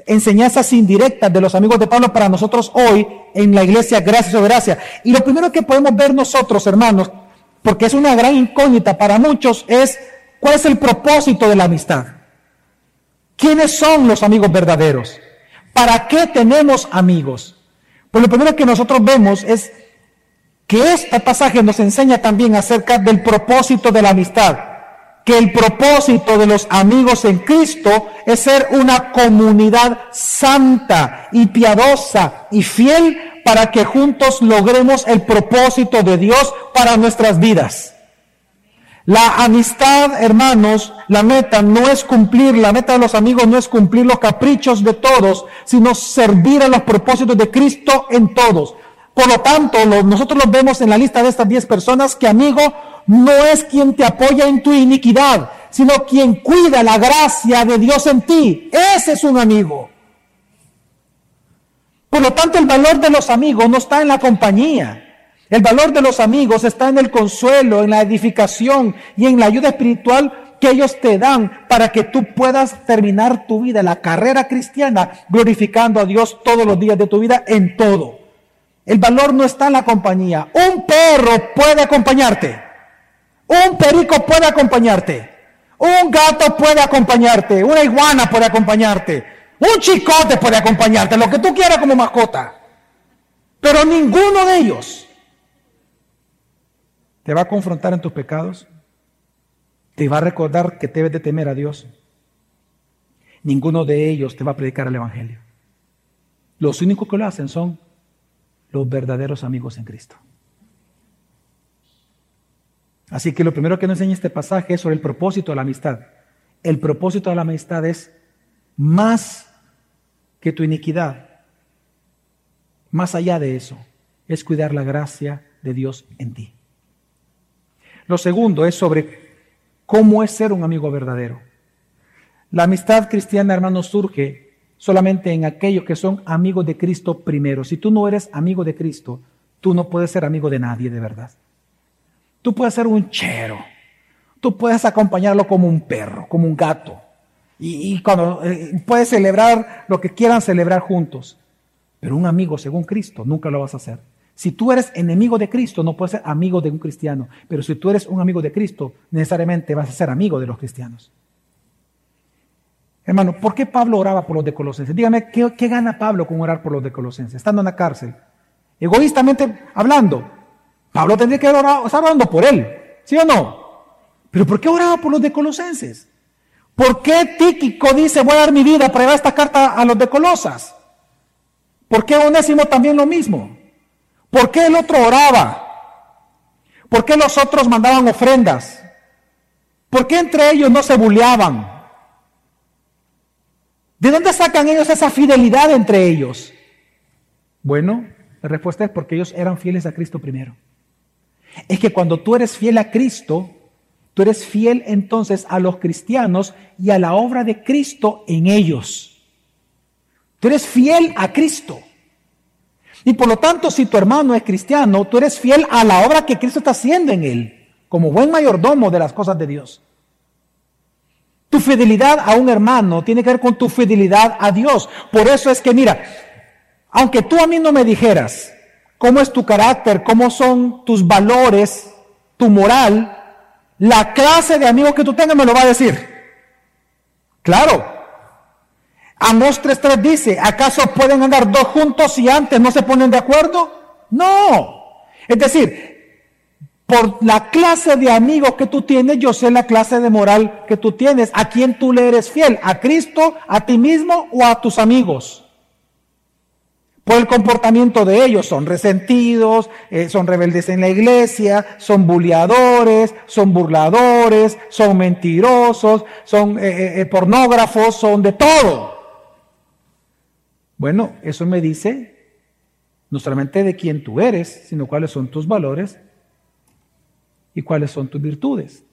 Speaker 1: Enseñanzas indirectas de los amigos de Pablo para nosotros hoy en la iglesia, gracias o gracia. Y lo primero que podemos ver nosotros, hermanos, porque es una gran incógnita para muchos, es cuál es el propósito de la amistad. ¿Quiénes son los amigos verdaderos? ¿Para qué tenemos amigos? Pues lo primero que nosotros vemos es que este pasaje nos enseña también acerca del propósito de la amistad, que el propósito de los amigos en Cristo es ser una comunidad santa y piadosa y fiel para que juntos logremos el propósito de Dios para nuestras vidas. La amistad, hermanos, la meta no es cumplir, la meta de los amigos no es cumplir los caprichos de todos, sino servir a los propósitos de Cristo en todos. Por lo tanto, nosotros los vemos en la lista de estas 10 personas que amigo no es quien te apoya en tu iniquidad, sino quien cuida la gracia de Dios en ti. Ese es un amigo. Por lo tanto, el valor de los amigos no está en la compañía. El valor de los amigos está en el consuelo, en la edificación y en la ayuda espiritual que ellos te dan para que tú puedas terminar tu vida, la carrera cristiana, glorificando a Dios todos los días de tu vida en todo. El valor no está en la compañía. Un perro puede acompañarte. Un perico puede acompañarte. Un gato puede acompañarte. Una iguana puede acompañarte. Un chicote puede acompañarte. Lo que tú quieras como mascota. Pero ninguno de ellos te va a confrontar en tus pecados. Te va a recordar que debes de temer a Dios. Ninguno de ellos te va a predicar el Evangelio. Los únicos que lo hacen son los verdaderos amigos en Cristo. Así que lo primero que nos enseña este pasaje es sobre el propósito de la amistad. El propósito de la amistad es más que tu iniquidad. Más allá de eso, es cuidar la gracia de Dios en ti. Lo segundo es sobre cómo es ser un amigo verdadero. La amistad cristiana, hermanos, surge solamente en aquellos que son amigos de Cristo primero. Si tú no eres amigo de Cristo, tú no puedes ser amigo de nadie de verdad. Tú puedes ser un chero, tú puedes acompañarlo como un perro, como un gato, y, cuando eh, puedes celebrar lo que quieran celebrar juntos. Pero un amigo según Cristo nunca lo vas a hacer. Si tú eres enemigo de Cristo, no puedes ser amigo de un cristiano. Pero si tú eres un amigo de Cristo, necesariamente vas a ser amigo de los cristianos. Hermano, ¿por qué Pablo oraba por los de Colosenses? Dígame, ¿qué, gana Pablo con orar por los de Colosenses, estando en la cárcel? Egoístamente hablando, Pablo tendría que orar, estar orando por él, ¿sí o no? Pero ¿por qué oraba por los de Colosenses? ¿Por qué Tíquico dice, voy a dar mi vida para llevar esta carta a los de Colosas? ¿Por qué Onésimo también lo mismo? ¿Por qué el otro oraba? ¿Por qué los otros mandaban ofrendas? ¿Por qué entre ellos no se bulleaban? ¿De dónde sacan ellos esa fidelidad entre ellos? Bueno, la respuesta es porque ellos eran fieles a Cristo primero. Es que cuando tú eres fiel a Cristo, tú eres fiel entonces a los cristianos y a la obra de Cristo en ellos. Tú eres fiel a Cristo. Y por lo tanto, si tu hermano es cristiano, tú eres fiel a la obra que Cristo está haciendo en él, como buen mayordomo de las cosas de Dios. Tu fidelidad a un hermano tiene que ver con tu fidelidad a Dios. Por eso es que, mira, aunque tú a mí no me dijeras cómo es tu carácter, cómo son tus valores, tu moral, la clase de amigo que tú tengas me lo va a decir. Claro. Amos 3.3 dice, ¿acaso pueden andar dos juntos si antes no se ponen de acuerdo? No. Es decir, por la clase de amigos que tú tienes, yo sé la clase de moral que tú tienes. ¿A quién tú le eres fiel? ¿A Cristo, a ti mismo o a tus amigos? Por el comportamiento de ellos, son resentidos, eh, son rebeldes en la iglesia, son bulliadores, son burladores, son mentirosos, son eh, eh, pornógrafos, son de todo. Bueno, eso me dice no solamente de quién tú eres, sino cuáles son tus valores y cuáles son tus virtudes.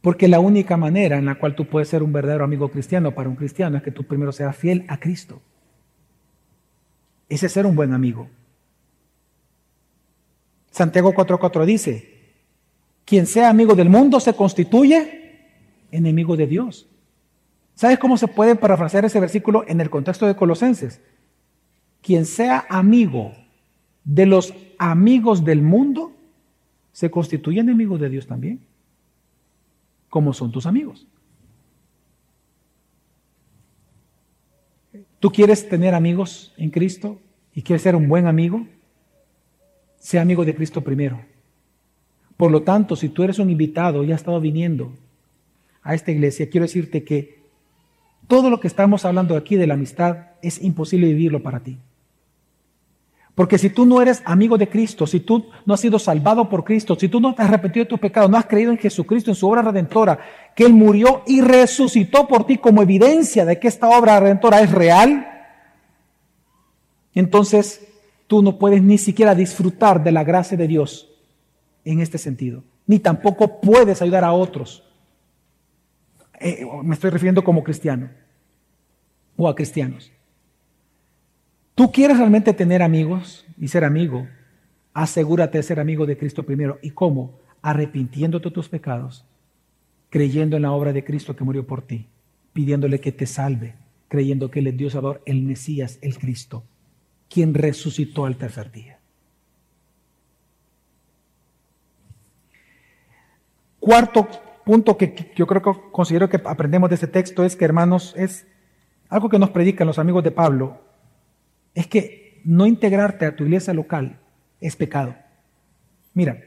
Speaker 1: Porque la única manera en la cual tú puedes ser un verdadero amigo cristiano para un cristiano es que tú primero seas fiel a Cristo. Ese es ser un buen amigo. Santiago 4:4 dice, quien sea amigo del mundo se constituye enemigo de Dios. ¿Sabes cómo se puede parafrasear ese versículo en el contexto de Colosenses? Quien sea amigo de los amigos del mundo se constituyen enemigos de Dios también. Como son tus amigos. ¿Tú quieres tener amigos en Cristo y quieres ser un buen amigo, sea amigo de Cristo primero. Por lo tanto, si tú eres un invitado y has estado viniendo a esta iglesia, quiero decirte que todo lo que estamos hablando aquí de la amistad es imposible vivirlo para ti. Porque si tú no eres amigo de Cristo, si tú no has sido salvado por Cristo, si tú no te has arrepentido de tus pecados, no has creído en Jesucristo, en su obra redentora, que Él murió y resucitó por ti como evidencia de que esta obra redentora es real, entonces tú no puedes ni siquiera disfrutar de la gracia de Dios en este sentido, ni tampoco puedes ayudar a otros. Eh, me estoy refiriendo como cristiano o a cristianos. ¿Tú quieres realmente tener amigos y ser amigo? Asegúrate de ser amigo de Cristo primero. ¿Y cómo? Arrepintiéndote de tus pecados, creyendo en la obra de Cristo que murió por ti, pidiéndole que te salve, creyendo que Él es Dios Salvador, el Mesías, el Cristo, quien resucitó al tercer día. Cuarto punto que yo creo que considero que aprendemos de este texto es que, hermanos, es algo que nos predican los amigos de Pablo, es que no integrarte a tu iglesia local es pecado. Mira,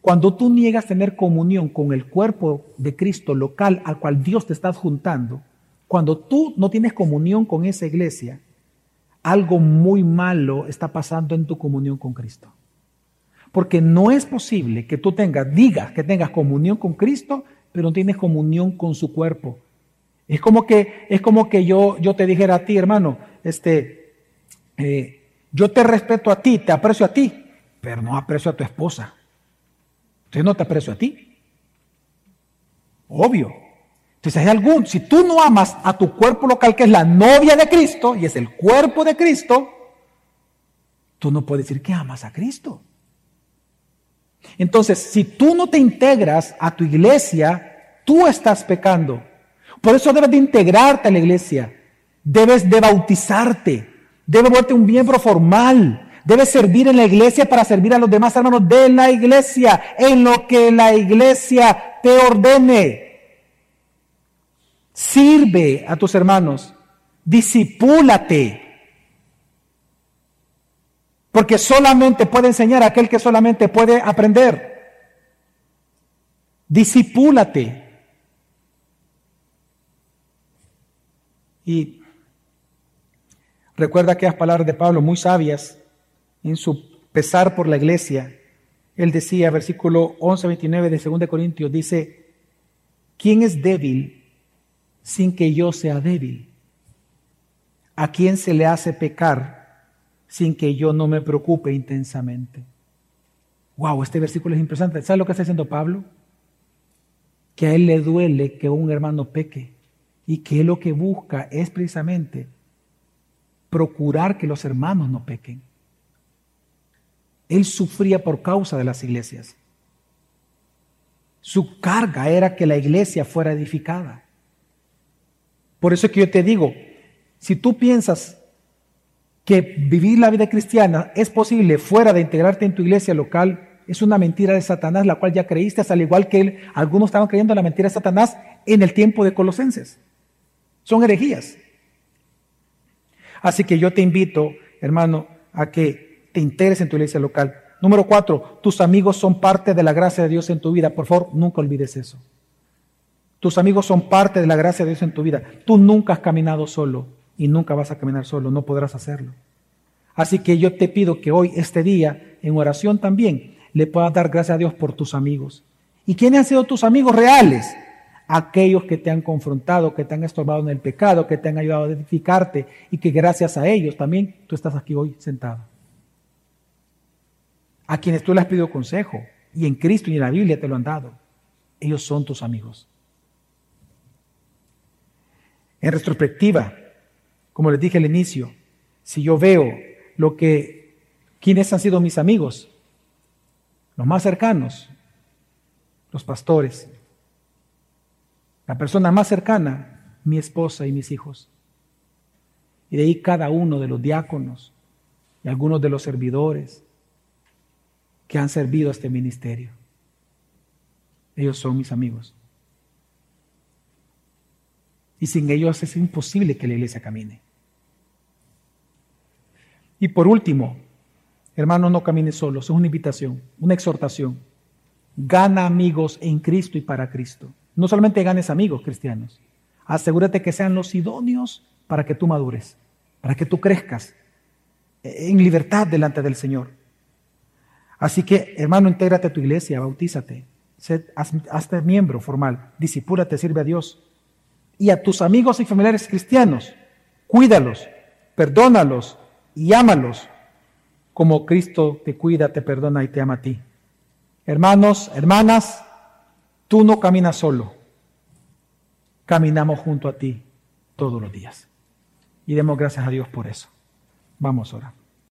Speaker 1: cuando tú niegas tener comunión con el cuerpo de Cristo local al cual Dios te está juntando, cuando tú no tienes comunión con esa iglesia, algo muy malo está pasando en tu comunión con Cristo. Porque no es posible que tú tengas, digas que tengas comunión con Cristo, pero no tienes comunión con su cuerpo. Es como que, es como que yo, yo te dijera a ti, hermano, este, eh, yo te respeto a ti, te aprecio a ti, pero no aprecio a tu esposa. Entonces no te aprecio a ti. Obvio. Entonces hay algún, si tú no amas a tu cuerpo local, que es la novia de Cristo, y es el cuerpo de Cristo, tú no puedes decir que amas a Cristo. Entonces, si tú no te integras a tu iglesia, tú estás pecando. Por eso debes de integrarte a la iglesia. Debes de bautizarte. Debe volverte un miembro formal. Debe servir en la iglesia para servir a los demás hermanos de la iglesia, en lo que la iglesia te ordene. Sirve a tus hermanos, disipúlate. Porque solamente puede enseñar a aquel que solamente puede aprender. Disipúlate. Y Recuerda aquellas palabras de Pablo muy sabias en su pesar por la iglesia. Él decía, versículo 11, 29 de 2 Corintios, dice, ¿quién es débil sin que yo sea débil? ¿A quién se le hace pecar sin que yo no me preocupe intensamente? Wow, este versículo es impresionante. ¿Sabes lo que está diciendo Pablo? Que a él le duele que un hermano peque y que lo que busca es precisamente procurar que los hermanos no pequen. Él sufría por causa de las iglesias. Su carga era que la iglesia fuera edificada. Por eso es que yo te digo, si tú piensas que vivir la vida cristiana es posible fuera de integrarte en tu iglesia local, es una mentira de Satanás, la cual ya creíste, al igual que él, algunos estaban creyendo en la mentira de Satanás en el tiempo de Colosenses. Son herejías. Así que yo te invito, hermano, a que te integres en tu iglesia local. Número cuatro, tus amigos son parte de la gracia de Dios en tu vida. Por favor, nunca olvides eso. Tus amigos son parte de la gracia de Dios en tu vida. Tú nunca has caminado solo y nunca vas a caminar solo, no podrás hacerlo. Así que yo te pido que hoy, este día, en oración también, le puedas dar gracias a Dios por tus amigos. ¿Y quiénes han sido tus amigos reales? Aquellos que te han confrontado, que te han estorbado en el pecado, que te han ayudado a edificarte y que gracias a ellos también tú estás aquí hoy sentado. A quienes tú le has pedido consejo y en Cristo y en la Biblia te lo han dado. Ellos son tus amigos. En retrospectiva, como les dije al inicio, si yo veo lo que, quienes han sido mis amigos, los más cercanos, los pastores, la persona más cercana, mi esposa y mis hijos. Y de ahí cada uno de los diáconos y algunos de los servidores que han servido a este ministerio. Ellos son mis amigos. Y sin ellos es imposible que la iglesia camine. Y por último, hermano, no camines solo, es una invitación, una exhortación. Gana amigos en Cristo y para Cristo. No solamente ganes amigos cristianos, asegúrate que sean los idóneos para que tú madures, para que tú crezcas en libertad delante del Señor. Así que, hermano, intégrate a tu iglesia, bautízate, hazte miembro formal, disipúlate, sirve a Dios. Y a tus amigos y familiares cristianos, cuídalos, perdónalos y ámalos como Cristo te cuida, te perdona y te ama a ti. Hermanos, hermanas, tú no caminas solo, caminamos junto a ti todos los días. Y demos gracias a Dios por eso. Vamos ahora.